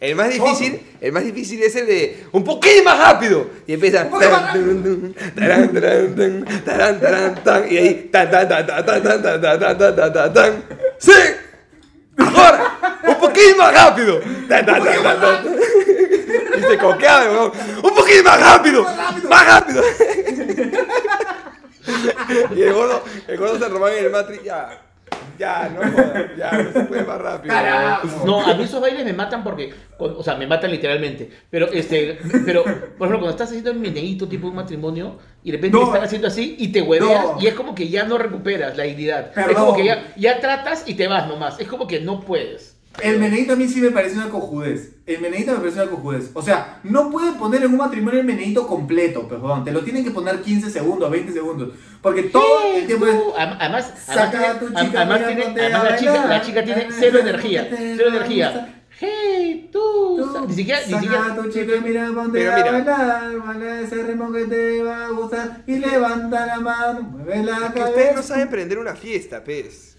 El más difícil, el más difícil es el de un poquito más rápido. Y empieza. Y ahí. Tan, tan, tan, tan, tan, tan, tan, tan, tan, tan, tan, tan, tan. ¡Sí! ¡Ahora! ¡Un poquito más rápido! Tan, tan, tan, tan, tan. Y se coqueaba, weón. ¡Un poquito más rápido! ¡Más rápido! Y el gordo, el gordo se robaba en el Matrix. Ya, ya, no jodas, ya, no se puede más rápido. Carajo. No, a mí esos bailes me matan porque, o sea, me matan literalmente. Pero, este, pero, por ejemplo, cuando estás haciendo el meneíto tipo un matrimonio y de repente No. te están haciendo así y te hueveas No. y es como que ya no recuperas la dignidad. Es como que ya, ya tratas y te vas nomás. Es como que no puedes. El meneíto a mí sí me parece una cojudez. El meneíto me parece una cojudez. O sea, no pueden poner en un matrimonio el meneíto completo, perdón. Te lo tienen que poner 15 segundos, 20 segunos. Porque todo el tiempo es... Además, Saca además, a tu chica, además, tiene- además la, chica, la chica tiene cero energía. Cero energía. Hey, tú. Ni siquiera, ni Saca siquiera. a tu chico y mira, ponte Pero a mira. bailar, baila ese ritmo que te va a gustar y levanta la mano, mueve la Es que cabeza. ustedes no saben prender una fiesta, pez.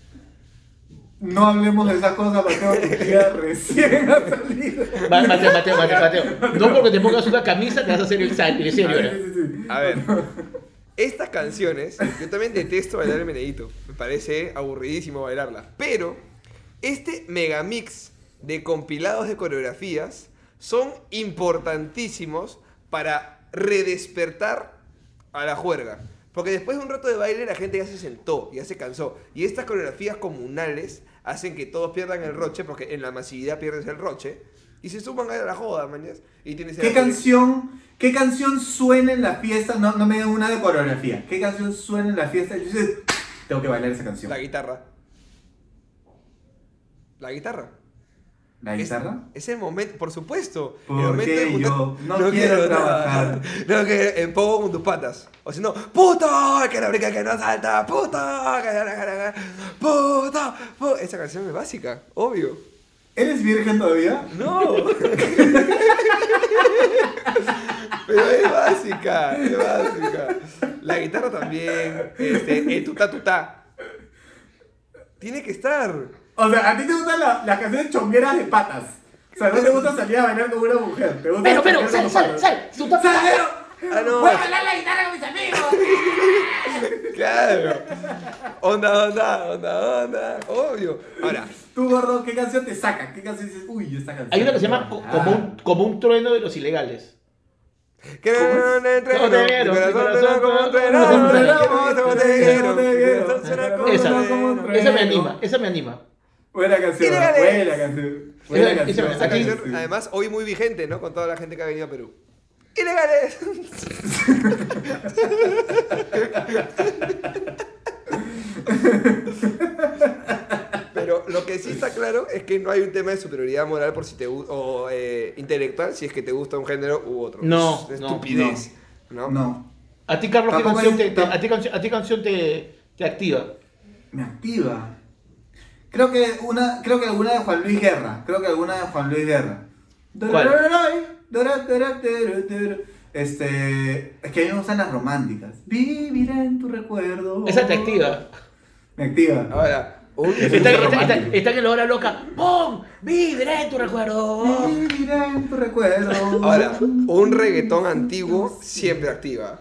No hablemos de esas cosas, Mateo, que ya recién ha salido. Mateo, Mateo, Mateo, Mateo. No porque te pongas una camisa te vas a hacer el serio. Sí, sí. A ver, estas canciones, yo también detesto bailar el meneíto. Me parece aburridísimo bailarla. Pero este megamix de compilados de coreografías son importantísimos para redespertar a la juerga. Porque después de un rato de baile la gente ya se sentó, ya se cansó. Y estas coreografías comunales hacen que todos pierdan el roche, porque en la masividad pierdes el roche. Y se suman a la joda, mañas. Y tienes ¿Qué canción, ¿Qué canción suena en la fiesta? No, no me digan una de coreografía. ¿Qué canción suena en la fiesta? Y dices, tengo que bailar esa canción. La guitarra. La guitarra. ¿La guitarra? Es, el momento, por supuesto. el Porque momento de juntar- yo no quiero trabajar. No, que en poco con tus patas. O si no, puto, que la brica que no salta, puto, que la que puto, puto. Esa canción es básica, obvio. ¿Eres virgen todavía? No. Pero es básica, es básica. La guitarra también, este, el tutá tutá. Tiene que estar. O sea, a ti te gustan la- las canciones chongueras de patas. O sea, no te gusta salir a bailar como una mujer. Te gusta Pero, pero, sal, sal, sal. Tú estás- ¡Sal, Ah, no. Voy a bailar la guitarra con mis amigos. Claro. Onda, onda, onda, onda. Obvio. Ahora, Tú, gordo, ¿qué canción te saca? ¿Qué canción dices? Uy, esta canción. Hay una que se llama co- Ah. como un, como un trueno de los ilegales. que no te mi corazón como un como un trueno, trueno. como un Esa, trueno. esa me anima, esa me anima. Buena canción, buena canción. Buena Esa- canción. esa- Esa Aquí- canción, además, hoy muy vigente, ¿no? Con toda la gente que ha venido a Perú. ¡Ilegales! Pero lo que sí está claro es que no hay un tema de superioridad moral por si te o eh, intelectual si es que te gusta un género u otro. No, es no, estupidez. No. No. A ti, Carlos, ¿qué canción, te, te- a ti, canción- a ti canción te, te activa? Me activa. Creo que una, creo que alguna de Juan Luis Guerra. Creo que alguna de Juan Luis Guerra. Este, es que a mí me gustan las románticas. Viviré en tu recuerdo. Esa te activa. Me activa. Ahora, un, Eso Está, es está, está- está en la hora loca. ¡Pum! ¡Viviré en tu recuerdo! Viviré en tu recuerdo. ahora, un reggaetón antiguo siempre activa.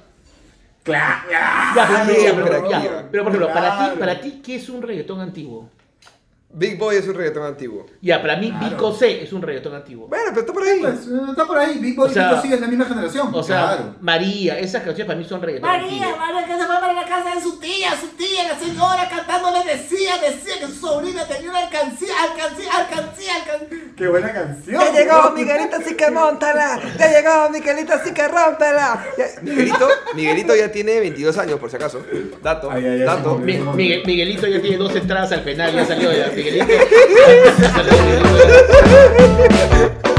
Claro. Ya, pero, Siempre pero, ya, activa. pero, por ejemplo, para ti, Claro. para ti, ¿qué es un reggaetón antiguo? Big Boy es un reggaetón antiguo. Ya, para mí, Claro. Vico C es un reggaetón antiguo. Bueno, pero está por ahí. Pues, está por ahí. Big Boy O sea, y Vico sigue es la misma generación. O sea, claro. María, esas canciones para mí son reggaetón María, antiguo. María, que se fue para la casa de su tía, su tía, la señora cantando le decía, decía que su sobrina tenía una alcancía, alcancía, alcancía, alcancía. Qué buena canción. Ya llegó. Miguelito, sí que montala. Ya llegó Miguelito, sí que rómpela. Miguelito, Miguelito ya tiene 22 años, por si acaso. Dato, Ay, ay, ay, dato. Miguelito ya tiene dos entradas al penal, ya salió ya. Miguelito. Miguelito.